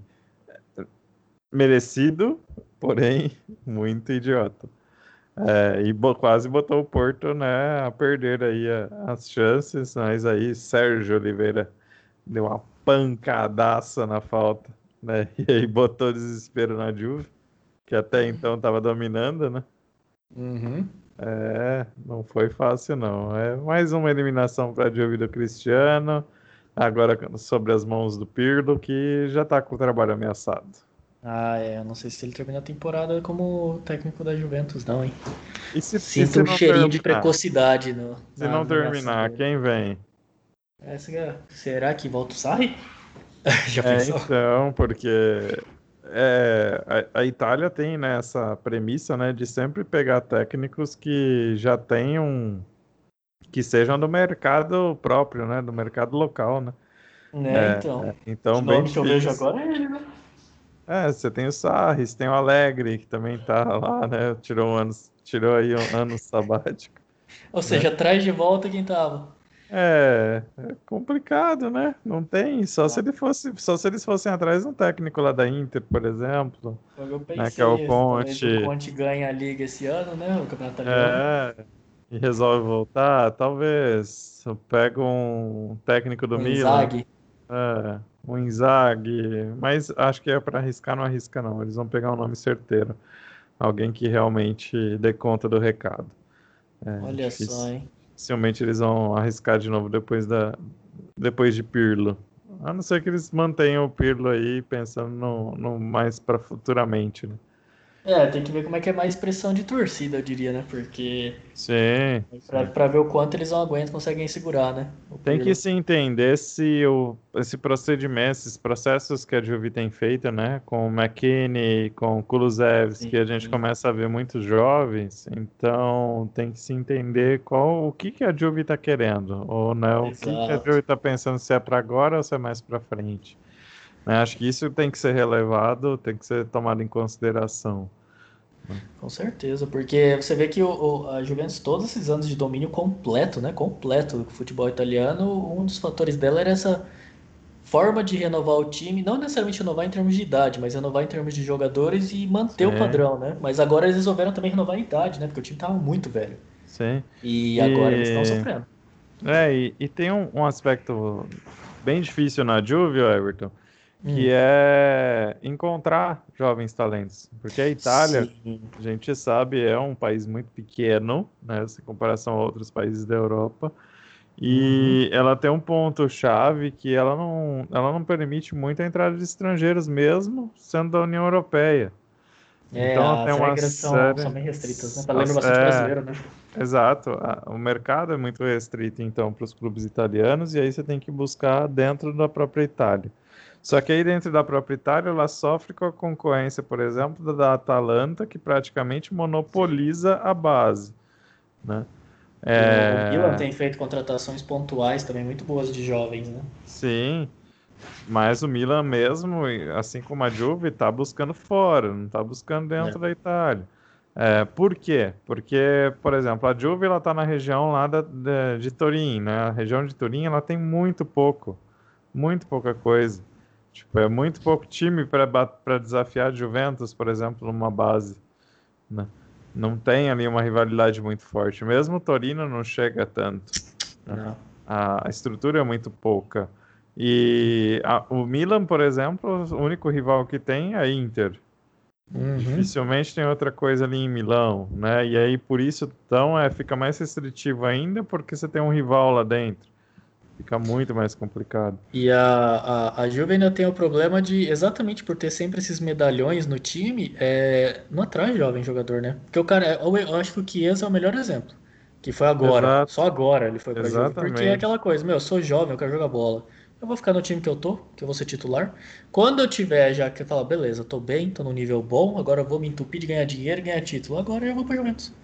merecido, porém muito idiota. É, e bo quase botou o Porto né, a perder aí a, as chances, mas aí Sérgio Oliveira deu uma pancadaça na falta, né? E aí botou desespero na Juve, que até então estava dominando, né? Uhum. É, não foi fácil não. É mais uma eliminação para a Juve do Cristiano agora sobre as mãos do Pirlo, que já está com o trabalho ameaçado. Ah, é. Eu não sei se ele termina a temporada como técnico da Juventus, não, hein? E se, Sinto se um cheirinho terminar? de precocidade no. Se não terminar, quem vem? Essa, é, será que volta o Sarri? Já é, pensou? Então, porque é, a, a, Itália tem né, essa premissa né, de sempre pegar técnicos que já tenham que sejam do mercado próprio, né? Do mercado local, né? É, é então. É, então, bem que eu vejo agora é ele, né? É, você tem o Sarris, tem o Alegre, que também tá lá, né? Tirou um ano, tirou aí um ano sabático. Ou seja, né? traz de volta quem tava. É, é complicado, né? Não tem, só se ele fosse, só se eles fossem atrás de um técnico lá da Inter, por exemplo. Eu pensei, né, que é o Conte. O Conte ganha a liga esse ano, né? O campeonato italiano. É e resolve voltar, talvez eu pego um técnico do um Milan. Inzaghi. É, um Inzaghi, mas acho que é para arriscar, não arrisca não. Eles vão pegar um nome certeiro. Alguém que realmente dê conta do recado. É, Olha difícil. só, hein? Dificilmente eles vão arriscar de novo depois, da, depois de Pirlo. A não ser que eles mantenham o Pirlo aí pensando no, no mais para futuramente, né? É, tem que ver como é que é mais pressão de torcida, eu diria, né? Porque. Sim. Pra, pra ver o quanto eles não aguentam, conseguem segurar, né? tem que se entender se o, esse procedimento, esses processos que a Juve tem feito, né? Com o McKinney, com o Kulusevski, que a gente sim. começa a ver muitos jovens. Então tem que se entender qual o que, que a Juve tá querendo. Ou né, o que, que a Juve tá pensando se é para agora ou se é mais para frente. Né? Acho que isso tem que ser relevado, tem que ser tomado em consideração. Com certeza, porque você vê que o, o, a Juventus, todos esses anos de domínio completo, né? Completo do futebol italiano, um dos fatores dela era essa forma de renovar o time, não necessariamente renovar em termos de idade, mas renovar em termos de jogadores e manter Sim. o padrão, né? Mas agora eles resolveram também renovar a idade, né? Porque o time tava muito velho. Sim. E agora e... eles estão sofrendo. É, e, e tem um, um, aspecto bem difícil na Juve, Everton, que hum. é encontrar jovens talentos. Porque a Itália, Sim. a gente sabe, é um país muito pequeno, né, em comparação a outros países da Europa. E uhum. ela tem um ponto chave que ela não, ela não permite muito a entrada de estrangeiros, mesmo sendo da União Europeia. É, então, as tem regras são, série... são bem restritas, né? Tá lembra bastante é... brasileiro, né? Exato. O mercado é muito restrito, então, para os clubes italianos, e aí você tem que buscar dentro da própria Itália. Só que aí dentro da própria Itália, ela sofre com a concorrência, por exemplo, da Atalanta, que praticamente monopoliza a base. Né? É... O Milan tem feito contratações pontuais também muito boas de jovens, né? Sim, mas o Milan mesmo, assim como a Juve, está buscando fora, não está buscando dentro é. da Itália. É, por quê? Porque, por exemplo, a Juve está na região lá da, de, de Turim, né? A região de Turim ela tem muito pouco, muito pouca coisa. Tipo, é muito pouco time para desafiar a Juventus, por exemplo, numa base. Né? Não tem ali uma rivalidade muito forte. Mesmo o Torino não chega tanto. Né? A, a, estrutura é muito pouca. E a, o Milan, por exemplo, o único rival que tem é a Inter. Uhum. Dificilmente tem outra coisa ali em Milão, né? E aí por isso então é fica mais restritivo ainda porque você tem um rival lá dentro. Fica muito mais complicado. E a, a, a Juve ainda tem o problema de, exatamente por ter sempre esses medalhões no time, é, não atrai jovem jogador, né? Porque o cara, eu, eu acho que o Chiesa é o melhor exemplo. Que foi agora, Exato. só agora ele foi pra Exatamente. Juve. Porque é aquela coisa, meu, eu sou jovem, eu quero jogar bola. Eu vou ficar no time que eu tô, que eu vou ser titular. Quando eu tiver já que eu falar, beleza, tô bem, tô no nível bom, agora eu vou me entupir de ganhar dinheiro e ganhar título. Agora eu vou pra Juventus.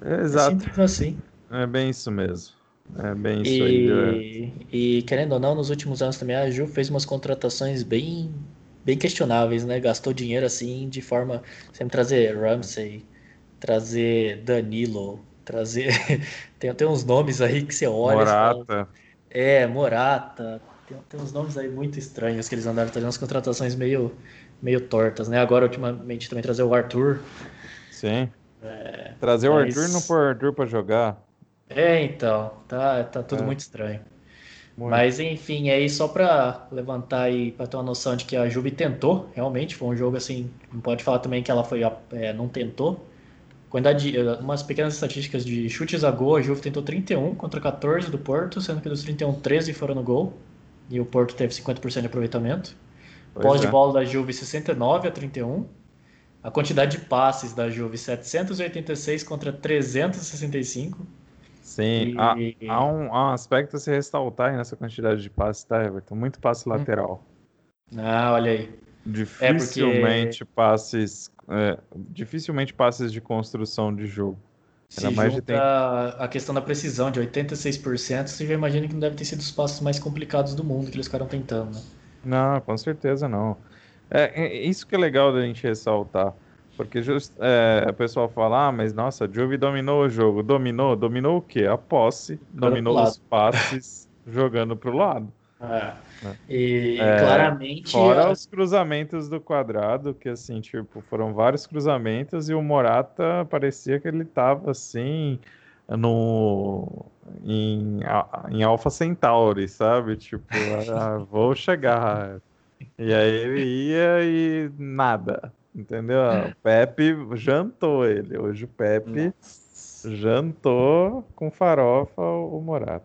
Exato. É simples assim. É bem isso mesmo. É bem isso e, aí. E querendo ou não, nos últimos anos também a Ju fez umas contratações bem, bem questionáveis, né? Gastou dinheiro assim de forma. Sempre trazer Ramsey, trazer Danilo, trazer. tem, tem uns nomes aí que você olha. Morata. Fala, é, Morata. Tem, tem uns nomes aí muito estranhos que eles andaram trazendo umas contratações meio, meio tortas, né? Agora, ultimamente, também trazer o Arthur. Sim. É, trazer mas... o Arthur não pôr o Arthur pra jogar. É, então, tá, tá tudo é. muito estranho. Muito. Mas enfim, aí só para levantar aí, para ter uma noção de que a Juve tentou, realmente, foi um jogo assim, não pode falar também que ela foi, é, não tentou. Quantidade de, umas pequenas estatísticas de chutes a gol, a Juve tentou 31 contra 14 do Porto, sendo que dos 31, 13 foram no gol, e o Porto teve 50% de aproveitamento. Pós é. de bola da Juve 69 a 31. A quantidade de passes da Juve 786 contra 365. Sim, e... há, há, um, há, um, aspecto a se ressaltar nessa quantidade de passes, tá, Everton? Muito passe hum. lateral. Ah, olha aí. Dificilmente é porque... passes. É, dificilmente passes de construção de jogo. Era se mais de tempo. a questão da precisão de 86%, você já imagina que não deve ter sido os passos mais complicados do mundo que eles ficaram tentando, né? Não, com certeza não. É, é isso que é legal da gente ressaltar. Porque just, é, o pessoal fala, ah, mas nossa, a Juve dominou o jogo. Dominou? Dominou o quê? A posse, dominou os passes jogando para o lado. É. é. E claramente. Fora os cruzamentos do quadrado, que assim, tipo, foram vários cruzamentos e o Morata parecia que ele tava assim no em, em Alpha Centauri, sabe? Tipo, ah, vou chegar. E aí ele ia e nada. Entendeu? O Pepe jantou ele. Hoje o Pepe Nossa. jantou com farofa o Morata.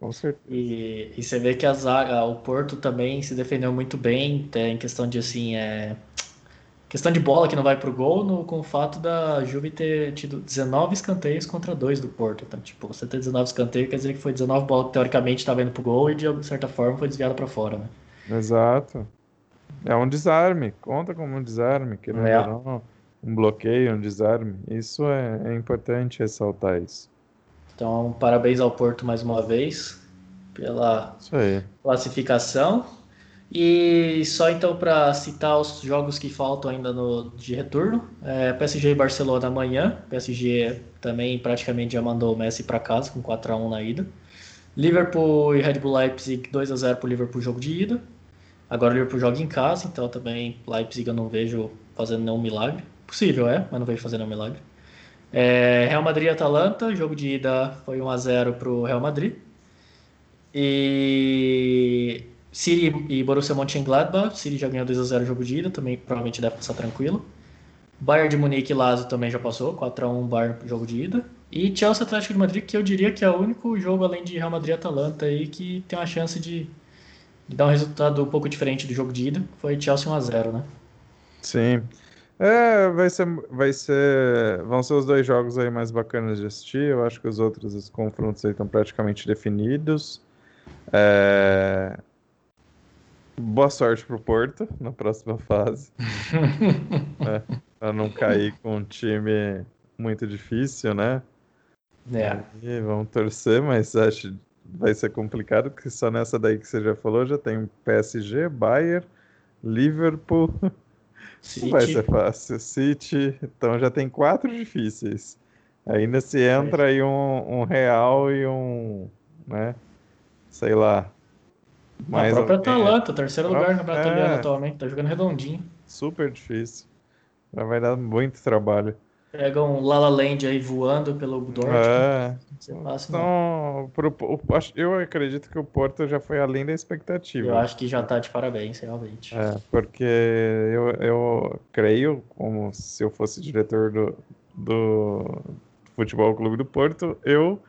Com certeza. E, e você vê que a zaga, o Porto também se defendeu muito bem em questão de assim, é, questão de bola que não vai pro gol, no, com o fato da Juve ter tido 19 escanteios contra 2 do Porto. Então, tipo, você ter 19 escanteios quer dizer que foi 19 bolas que teoricamente estava indo pro gol e de certa forma foi desviada para fora, né? Exato. É um desarme, conta como um desarme, que não é um bloqueio, um desarme. Isso é, é, importante ressaltar isso. Então, parabéns ao Porto mais uma vez pela classificação. E só então para citar os jogos que faltam ainda no, de retorno, é, PSG e Barcelona amanhã. PSG também praticamente já mandou o Messi para casa com 4 a 1 na ida. Liverpool e Red Bull Leipzig 2 a 0 para o Liverpool jogo de ida. Agora o Liverpool joga em casa, então também Leipzig eu não vejo fazendo nenhum milagre. Possível é, mas não vejo fazendo nenhum milagre. É, Real Madrid e Atalanta, jogo de ida foi 1 a 0 para o Real Madrid. E City e Borussia Mönchengladbach. City já ganhou 2 a 0 jogo de ida, também provavelmente deve passar tranquilo. Bayern de Munique e Lazio também já passou, 4 a 1 Bayern jogo de ida. E Chelsea Atlético de Madrid, que eu diria que é o único jogo além de Real Madrid e Atalanta aí que tem uma chance de, de dar um resultado um pouco diferente do jogo de ida. Foi Chelsea 1 a 0, né? Sim. É, vai ser, vai ser, vão ser os dois jogos aí mais bacanas de assistir. Eu acho que os outros os confrontos aí estão praticamente definidos. É... Boa sorte pro Porto na próxima fase. é, pra não cair com um time muito difícil, né? É. E vamos torcer, mas acho vai ser complicado, porque só nessa daí que você já falou já tem PSG, Bayern, Liverpool. City. Não vai ser fácil. City, então já tem quatro difíceis. Ainda se entra aí um, um Real e um, né? Sei lá. Mais a própria Atalanta, terceiro lugar no Campeonato é... atualmente, tá jogando redondinho. Super difícil. Já vai dar muito trabalho. Pega um Lala Land aí voando pelo Dortmund. É. então, pro, eu acredito que o Porto já foi além da expectativa. Eu acho que já tá de parabéns, realmente. É, porque eu, eu creio, como se eu fosse diretor do, do Futebol Clube do Porto, eu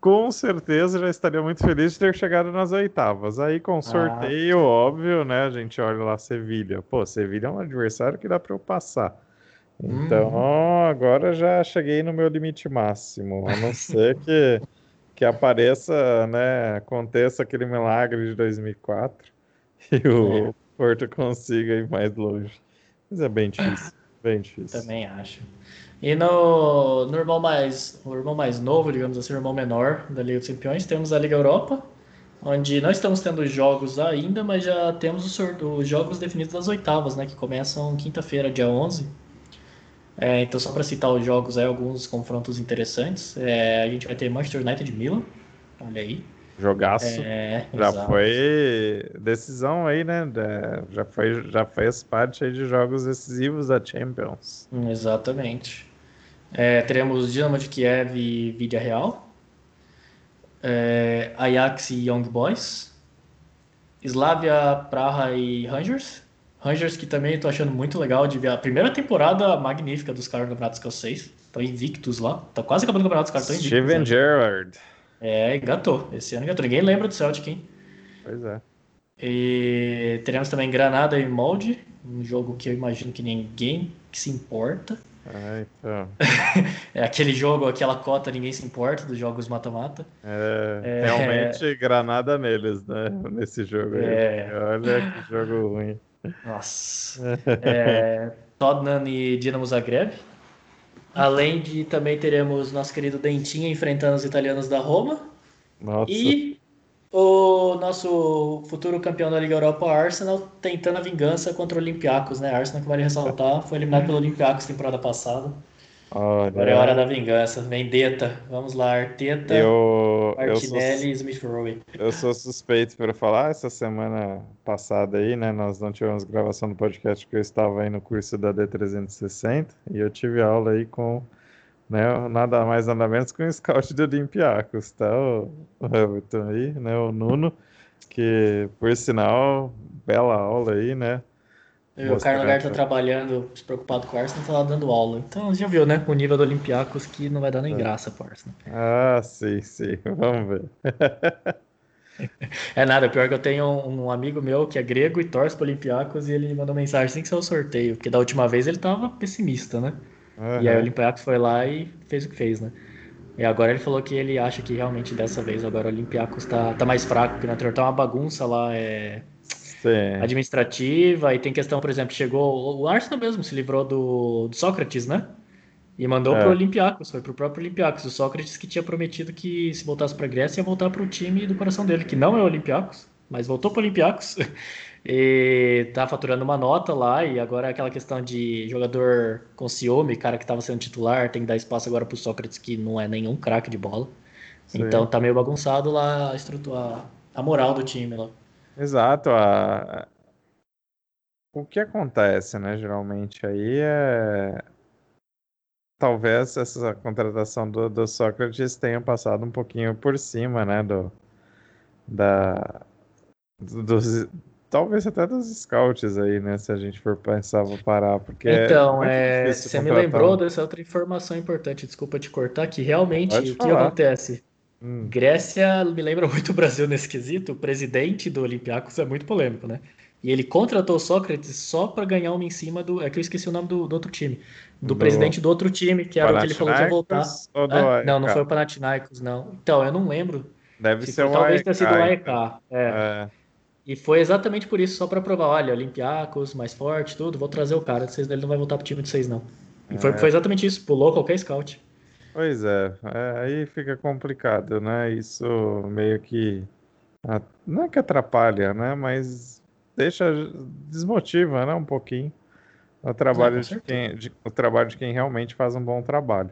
com certeza já estaria muito feliz de ter chegado nas oitavas. Aí com ah. sorteio, ah. óbvio, né? A gente olha lá Sevilha. Pô, Sevilha é um adversário que dá para eu passar. Então, hum. agora já cheguei no meu limite máximo, a não ser que, que apareça, né, aconteça aquele milagre de 2004 e o é. Porto consiga ir mais longe. Mas é bem difícil, bem difícil. Também acho. E no, no irmão mais, no irmão mais novo, digamos assim, o irmão menor da Liga dos Campeões, temos a Liga Europa, onde não estamos tendo jogos ainda, mas já temos os, os jogos definidos das oitavas, né, que começam quinta-feira, dia 11 é, então, só para citar os jogos, aí, alguns confrontos interessantes. É, a gente vai ter Manchester United de Milan. Olha aí. Jogaço. É, já exato. foi decisão aí, né? Já, foi, já fez parte aí de jogos decisivos da Champions. Exatamente. É, teremos Dinamo de Kiev e Vidia Real. É, Ajax e Young Boys. Slavia, Praha e Rangers. Rangers, que também tô achando muito legal de ver a primeira temporada magnífica dos caras do Campeonato Escocês. Estão invictos lá. Tá quase acabando o Campeonato, os caras estão invictos. Steven né? Gerrard. É, engatou. Esse ano engatou. Ninguém lembra do Celtic, hein? Pois é. E teremos também Granada e Molde, um jogo que eu imagino que ninguém se importa. Ah, então. é aquele jogo, aquela cota, ninguém se importa dos jogos mata-mata. É, é, realmente granada neles, né? Nesse jogo é... aí. Olha que jogo ruim. Nossa. É, Tottenham e Dinamo Zagreb. Além de também teremos nosso querido Dentinho enfrentando os italianos da Roma. Nossa. E o nosso futuro campeão da Liga Europa, Arsenal, tentando a vingança contra o Olympiacos, né? Arsenal, que vale ressaltar, foi eliminado pelo Olympiacos temporada passada. Olha. Agora é hora da vingança. Vendetta. Vamos lá, Arteta, eu, Martinelli e Smith Rowe. Eu sou suspeito para falar. Essa semana passada aí, né? Nós não tivemos gravação do podcast porque eu estava aí no curso da D360 e eu tive aula aí com né, nada mais nada menos que um scout do Olympiacos, tá? O, Everton aí, né? O Nuno, que por sinal, bela aula aí, né? O Carlos Lagarto tá trabalhando, preocupado com o Arsenal, tá lá dando aula. Então já viu, né? O nível do Olympiacos que não vai dar nem é. graça pro Arsenal. Ah, sim, sim. Vamos ver. é nada, pior que eu tenho um, um, amigo meu que é grego e torce pro Olympiacos e ele me mandou mensagem assim que saiu o sorteio, porque da última vez ele tava pessimista, né? Uhum. E aí o Olympiacos foi lá e fez o que fez, né? E agora ele falou que ele acha que realmente dessa vez agora o Olympiacos tá, tá mais fraco, porque na anterior tá uma bagunça lá, é Sim. administrativa, e tem questão, por exemplo, chegou. O Arsenal mesmo se livrou do, do Sócrates, né? E mandou é. pro Olympiacos, foi pro próprio Olympiacos. O Sócrates que tinha prometido que se voltasse pra Grécia ia voltar pro time do coração dele, que não é o Olympiacos, mas voltou pro Olympiacos. E tá faturando uma nota lá, e agora é aquela questão de jogador com ciúme, cara que tava sendo titular, tem que dar espaço agora pro Sócrates, que não é nenhum craque de bola. Sim. Então tá meio bagunçado lá a estrutura, a moral do time lá. Exato. A... O que acontece, né, geralmente aí é. Talvez essa contratação do, do Sócrates tenha passado um pouquinho por cima, né, do, da, dos, talvez até dos scouts aí, né? Se a gente for pensar, vou parar, porque é Então, é, é você me lembrou dessa outra informação importante, desculpa te cortar, que realmente Pode o falar. que acontece? Hum. Grécia me lembra muito o Brasil nesse quesito, o presidente do Olympiacos é muito polêmico, né? E ele contratou Sócrates só para ganhar uma em cima do. É que eu esqueci o nome do, do outro time. Do, do, presidente do outro time, que era o que ele falou que ia voltar. É? Não, não foi o Panathinaikos, não. Então, eu não lembro. Deve ser o Talvez tenha sido o AEK. É. é. E foi exatamente por isso, só para provar, olha, Olympiacos, mais forte, tudo, vou trazer o cara, ele não vai voltar pro time de vocês, não. E foi, é. foi exatamente isso, pulou qualquer scout. Pois é, é, aí fica complicado, né? Isso meio que. Não é que atrapalha, né? Mas deixa. desmotiva, né? Um pouquinho. O trabalho, de quem, de, o trabalho de quem realmente faz um bom trabalho.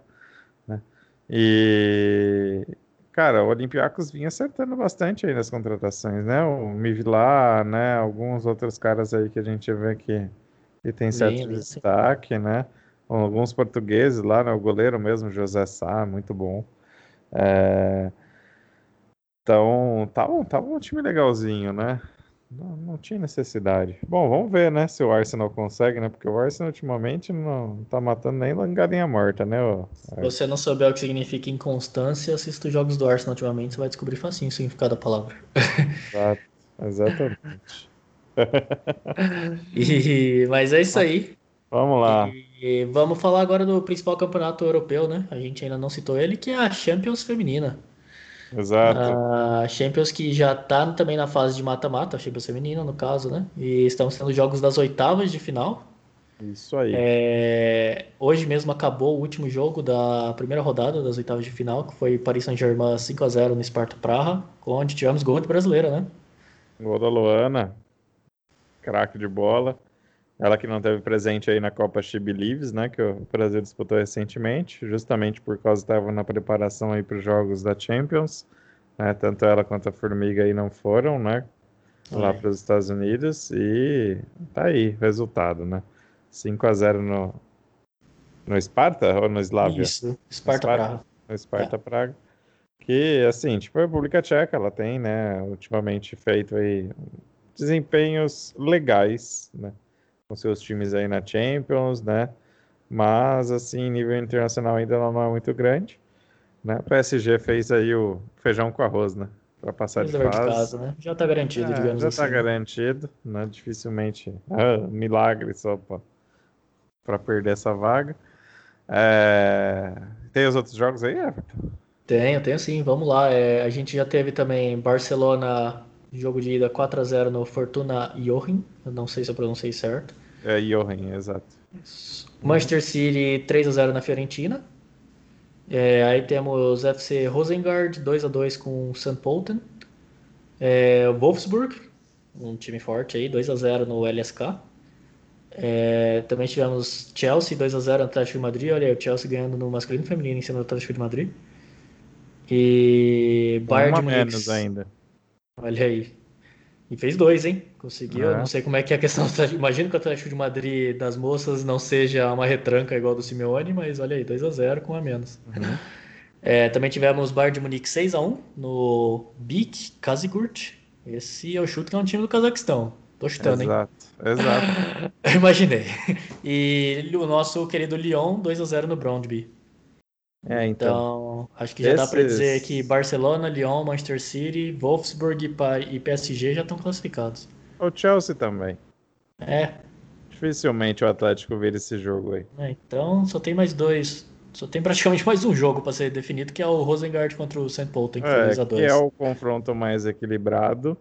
Né? E, Cara, o Olympiacos vinha acertando bastante aí nas contratações, né? O Mivilar, né? Alguns outros caras aí que a gente vê que, que tem certo sim, destaque, sim. né? Alguns portugueses lá, né? O goleiro mesmo, José Sá, muito bom. É... Então, tava, tava um time legalzinho, né? Não, não, tinha necessidade. Bom, vamos ver, né, se o Arsenal consegue, né? Porque o Arsenal ultimamente não tá matando nem galinha morta, né? Se você não souber o que significa inconstância, assista os jogos do Arsenal ultimamente, você vai descobrir facinho o significado da palavra. Exato, exatamente. e, mas é isso aí. Vamos lá. E vamos falar agora do principal campeonato europeu, né? A gente ainda não citou ele, que é a Champions Feminina. Exato. A Champions que já está também na fase de mata-mata, a Champions feminina no caso, né? E estamos tendo jogos das oitavas de final. Isso aí. É... Hoje mesmo acabou o último jogo da primeira rodada das oitavas de final, que foi Paris Saint-Germain 5 a 0 no Sparta Praha, onde tivemos gol de brasileira, né? Gol da Luana, craque de bola. Ela que não teve presente aí na Copa She Believes, né, que o Brasil disputou recentemente, justamente por causa estava na preparação aí para os jogos da Champions, né, tanto ela quanto a Formiga aí não foram, né, lá é. para os Estados Unidos e tá aí, resultado, né, 5 a 0 no no Esparta ou no Slavia? Isso, Esparta Praga. No Esparta é. Praga. Que, assim, tipo, a República Tcheca, ela tem, né, ultimamente feito aí desempenhos legais, né, com seus times aí na Champions, né? Mas, assim, nível internacional ainda não é muito grande. Né? O PSG fez aí o feijão com arroz, né? Para passar de fase. De casa, né? Já está garantido, é, digamos já assim. Já está garantido, né? Dificilmente. Ah, milagre só para perder essa vaga. É... Tem os outros jogos aí, Everton? Tenho, tenho sim. Vamos lá. É, a gente já teve também Barcelona, jogo de ida 4 a 0 no Fortuna Jochen. Eu não sei se eu pronunciei certo. É, Johan, exato. Manchester City 3 a 0 na Fiorentina. É, aí temos FC Rosengard 2 a 2 com o St. Polten. É, Wolfsburg, um time forte aí, 2 a 0 no LSK. É, também tivemos Chelsea 2 a 0 no Atlético de Madrid. Olha aí, o Chelsea ganhando no masculino e feminino em cima do Atlético de Madrid. E Bayern Uma menos ainda. Olha aí. E fez dois, hein? Conseguiu. É. Não sei como é que é a questão. Imagino que o Atlético de Madrid das moças não seja uma retranca igual do Simeone, mas olha aí, 2 a 0 com a menos. Uhum. É, também tivemos Bayern de Munique 6 a 1 no BIC Kazigurt. Esse é o chute que é um time do Cazaquistão. Tô chutando, exato, hein? Exato, exato. Imaginei. E o nosso querido Lyon 2 a 0 no Brondby. É, então. então acho que já esses... dá para dizer que Barcelona, Lyon, Manchester City, Wolfsburg e PSG já estão classificados. O Chelsea também. É. Dificilmente o Atlético vira esse jogo aí. É, então só tem mais dois. Só tem praticamente mais um jogo para ser definido, que é o Rosengard contra o St. Paul, tem que é, que é o confronto mais equilibrado.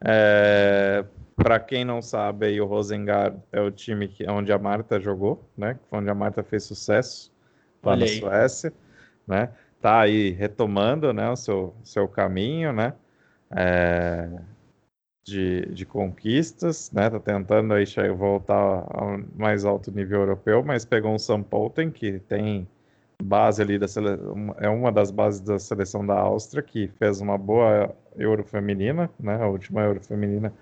É, para quem não sabe, aí, o Rosengard é o time que, onde a Marta jogou, né? Onde a Marta fez sucesso lá Olha na. Suécia, né? Tá aí retomando, né, o seu, seu caminho, né? É... de, de conquistas, né? Tá tentando aí voltar ao mais alto nível europeu, mas pegou um São Polten que tem base ali da seleção, é uma das bases da seleção da Áustria que fez uma boa Euro feminina, né? A última Euro feminina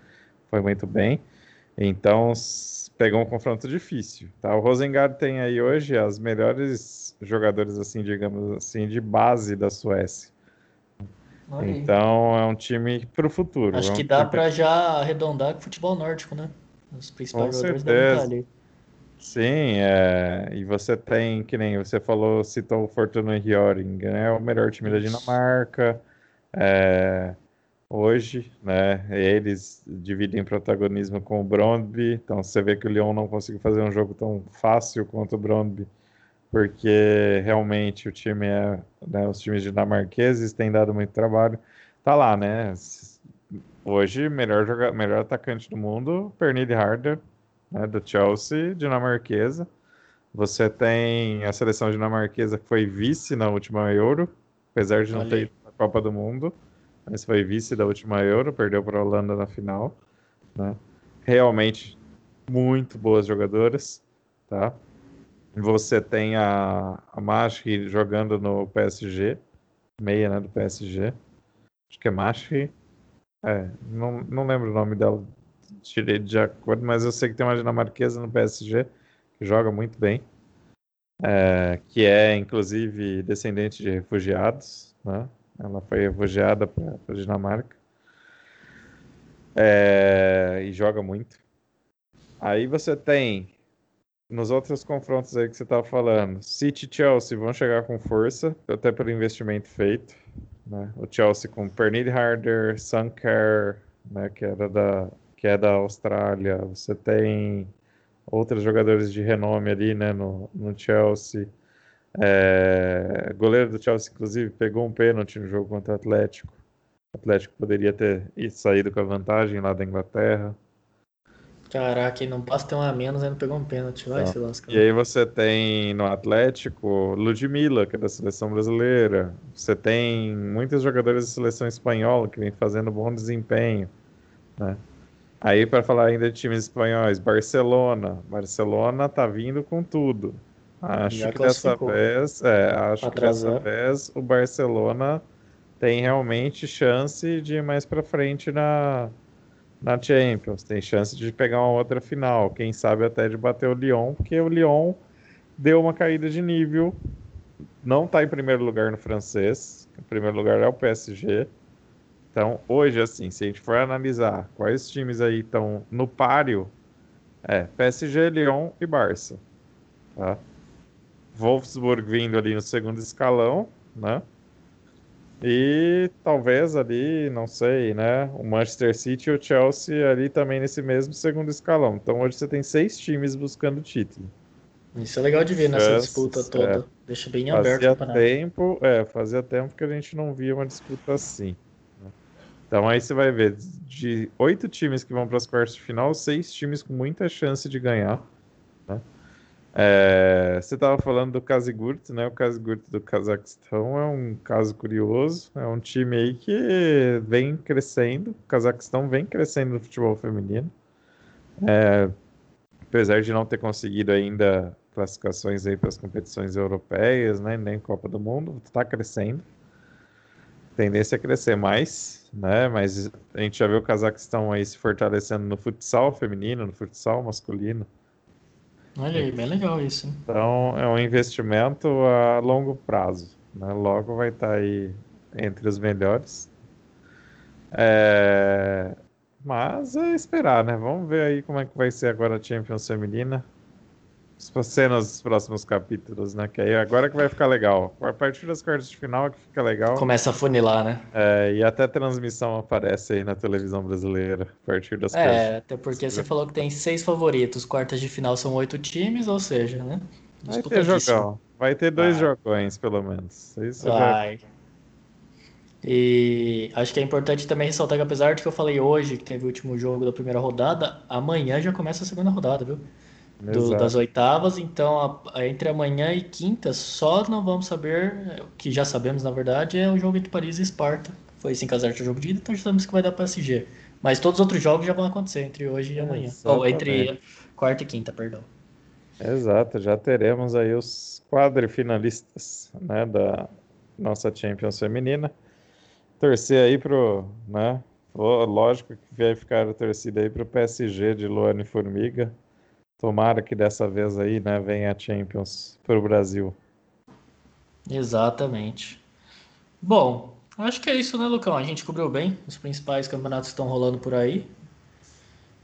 foi muito bem. Então pegou um confronto difícil, tá? O Rosengard tem aí hoje as melhores jogadores assim, digamos assim, de base da Suécia. Então é um time para o futuro. Acho é um que dá para já arredondar com o futebol nórdico, né? Os principais com jogadores certeza. devem estar ali. Sim, é... e você tem, que nem você falou, citou o Fortuna Hjøring, né? O melhor time da Dinamarca. É... Hoje, né? Eles dividem protagonismo com o Brondby, então você vê que o Lyon não conseguiu fazer um jogo tão fácil quanto o Brondby porque realmente o time é, né, os times dinamarqueses têm dado muito trabalho. Tá lá, né? Hoje, melhor, joga, melhor atacante do mundo, Pernille Harder, né, do Chelsea, dinamarquesa. Você tem a seleção dinamarquesa que foi vice na última Euro, apesar de não Ali. ter ido na Copa do Mundo, mas foi vice da última Euro, perdeu para a Holanda na final. Né? Realmente muito boas jogadoras, tá? Você tem a, a jogando no PSG, meia né, do PSG. Acho que é Mashi. É, não, não lembro o nome dela tirei de acordo, mas eu sei que tem uma dinamarquesa no PSG que joga muito bem. É, que é inclusive descendente de refugiados, né? Ela foi refugiada para a Dinamarca é, e joga muito. Aí você tem nos outros confrontos aí que você estava falando, City e Chelsea vão chegar com força, até pelo investimento feito. Né? O Chelsea com Pernille Harder, Sunker, né, que, era da, que é da Austrália. Você tem outros jogadores de renome ali né, no, no Chelsea. É, goleiro do Chelsea, inclusive, pegou um pênalti no jogo contra o Atlético. O Atlético poderia ter saído com a vantagem lá da Inglaterra. Caraca, e não passa ter um a menos, ainda pegou um pênalti, vai se lascar. E aí você tem no Atlético Ludmilla, que é da seleção brasileira. Você tem muitos jogadores da seleção espanhola que vem fazendo bom desempenho, né? Aí para falar ainda de times espanhóis, Barcelona. Barcelona tá vindo com tudo. Acho que dessa vez, é, acho que dessa vez o Barcelona tem realmente chance de ir mais para frente na na Champions, tem chance de pegar uma outra final, quem sabe até de bater o Lyon, porque o Lyon deu uma caída de nível, não está em primeiro lugar no francês, em primeiro lugar é o PSG. Então, hoje, assim, se a gente for analisar quais times aí estão no páreo, é PSG, Lyon e Barça. Tá? Wolfsburg vindo ali no segundo escalão, né? E talvez ali, não sei, né? O Manchester City e o Chelsea ali também nesse mesmo segundo escalão. Então hoje você tem seis times buscando título. Isso é legal de ver nessa disputa toda. É, Deixa bem aberto fazia o tempo, é, fazia tempo que a gente não via uma disputa assim. Né? Então aí você vai ver, de oito times que vão para as quartas de final, seis times com muita chance de ganhar. Né? É, você estava falando do Kazigurt, né? O Kazigurt do Cazaquistão é um caso curioso. É um time aí que vem crescendo. O Cazaquistão vem crescendo no futebol feminino. É, apesar de não ter conseguido ainda classificações aí para as competições europeias, né? Nem Copa do Mundo, está crescendo. Tendência a crescer mais, né? Mas a gente já viu o Cazaquistão aí se fortalecendo no futsal feminino, no futsal masculino. Olha aí, bem legal isso. Hein? Então, é um investimento a longo prazo. Né? Logo vai estar aí entre os melhores. É... Mas é esperar, né? Vamos ver aí como é que vai ser agora a Champions Feminina cenas dos próximos capítulos, né? Que aí agora que vai ficar legal. A partir das quartas de final é que fica legal. Começa a funilar, né? É, e até transmissão aparece aí na televisão brasileira a partir das é, quartas. É, até porque você falou que tem seis favoritos. Quartas de final são oito times, ou seja, né? Vai ter jogão. Vai ter dois vai. jogões, pelo menos. Isso vai. E acho que é importante também ressaltar que apesar de que eu falei hoje que teve o último jogo da primeira rodada, amanhã já começa a segunda rodada, viu? Do, das oitavas. Então, a, entre amanhã e quinta, só não vamos saber, o que já sabemos na verdade, é o jogo entre Paris e Esparta. Foi 5x0 o jogo de ida, então já sabemos que vai dar PSG. Mas todos os outros jogos já vão acontecer entre hoje e amanhã. Ou entre quarta e quinta, perdão. Exato, já teremos aí os quadrifinalistas né, da nossa Champions feminina. Torcer aí pro, né, lógico que vai ficar a torcida aí pro PSG de Luane Formiga. Tomara que dessa vez aí, né, venha a Champions pro Brasil. Exatamente. Bom, acho que é isso, né, Lucão? A gente cobriu bem os principais campeonatos estão rolando por aí.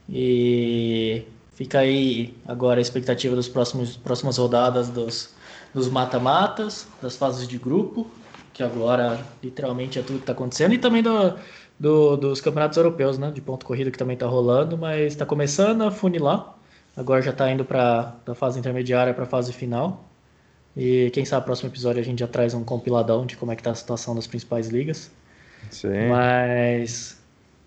E fica aí agora a expectativa das próximas rodadas dos, dos mata-matas, das fases de grupo, que agora literalmente é tudo que está acontecendo, e também do, do, dos campeonatos europeus, né, de ponto corrido que também está rolando, mas está começando a funilar. Agora já está indo para da fase intermediária para a fase final. E quem sabe no próximo episódio a gente já traz um compiladão de como é que tá a situação das principais ligas. Sim. Mas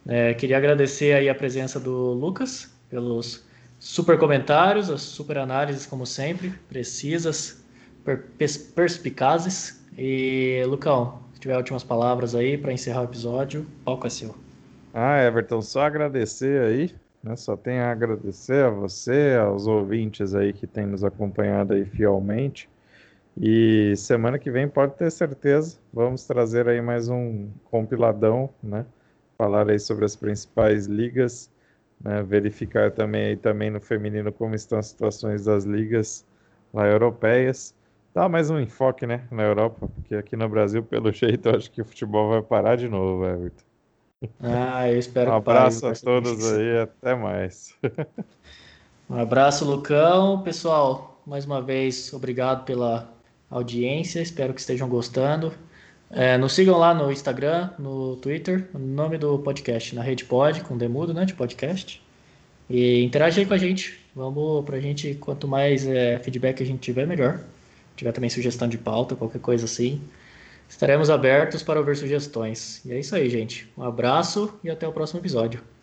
é, queria agradecer aí a presença do Lucas pelos super comentários, as super análises como sempre, precisas, per perspicazes. E Lucão, se tiver últimas palavras aí para encerrar o episódio, palco é seu. Ah, Everton, só agradecer aí, né? Só tenho a agradecer a você, aos ouvintes aí que têm nos acompanhado aí fielmente. E semana que vem, pode ter certeza, vamos trazer aí mais um compiladão, né? Falar aí sobre as principais ligas, né? verificar também aí também no feminino como estão as situações das ligas lá europeias. Dá mais um enfoque, né, na Europa, porque aqui no Brasil, pelo jeito, eu acho que o futebol vai parar de novo, Everton. Ah, eu espero um abraço a todos aí, até mais. um abraço, Lucão. Pessoal, mais uma vez, obrigado pela audiência, espero que estejam gostando. É, nos sigam lá no Instagram, no Twitter, no nome do podcast, na Rede Pod, com Demudo, né, de podcast. E interage aí com a gente. Vamos pra gente, quanto mais é, feedback a gente tiver, melhor. Se tiver também sugestão de pauta, qualquer coisa assim. Estaremos abertos para ouvir sugestões. E é isso aí, gente. Um abraço e até o próximo episódio.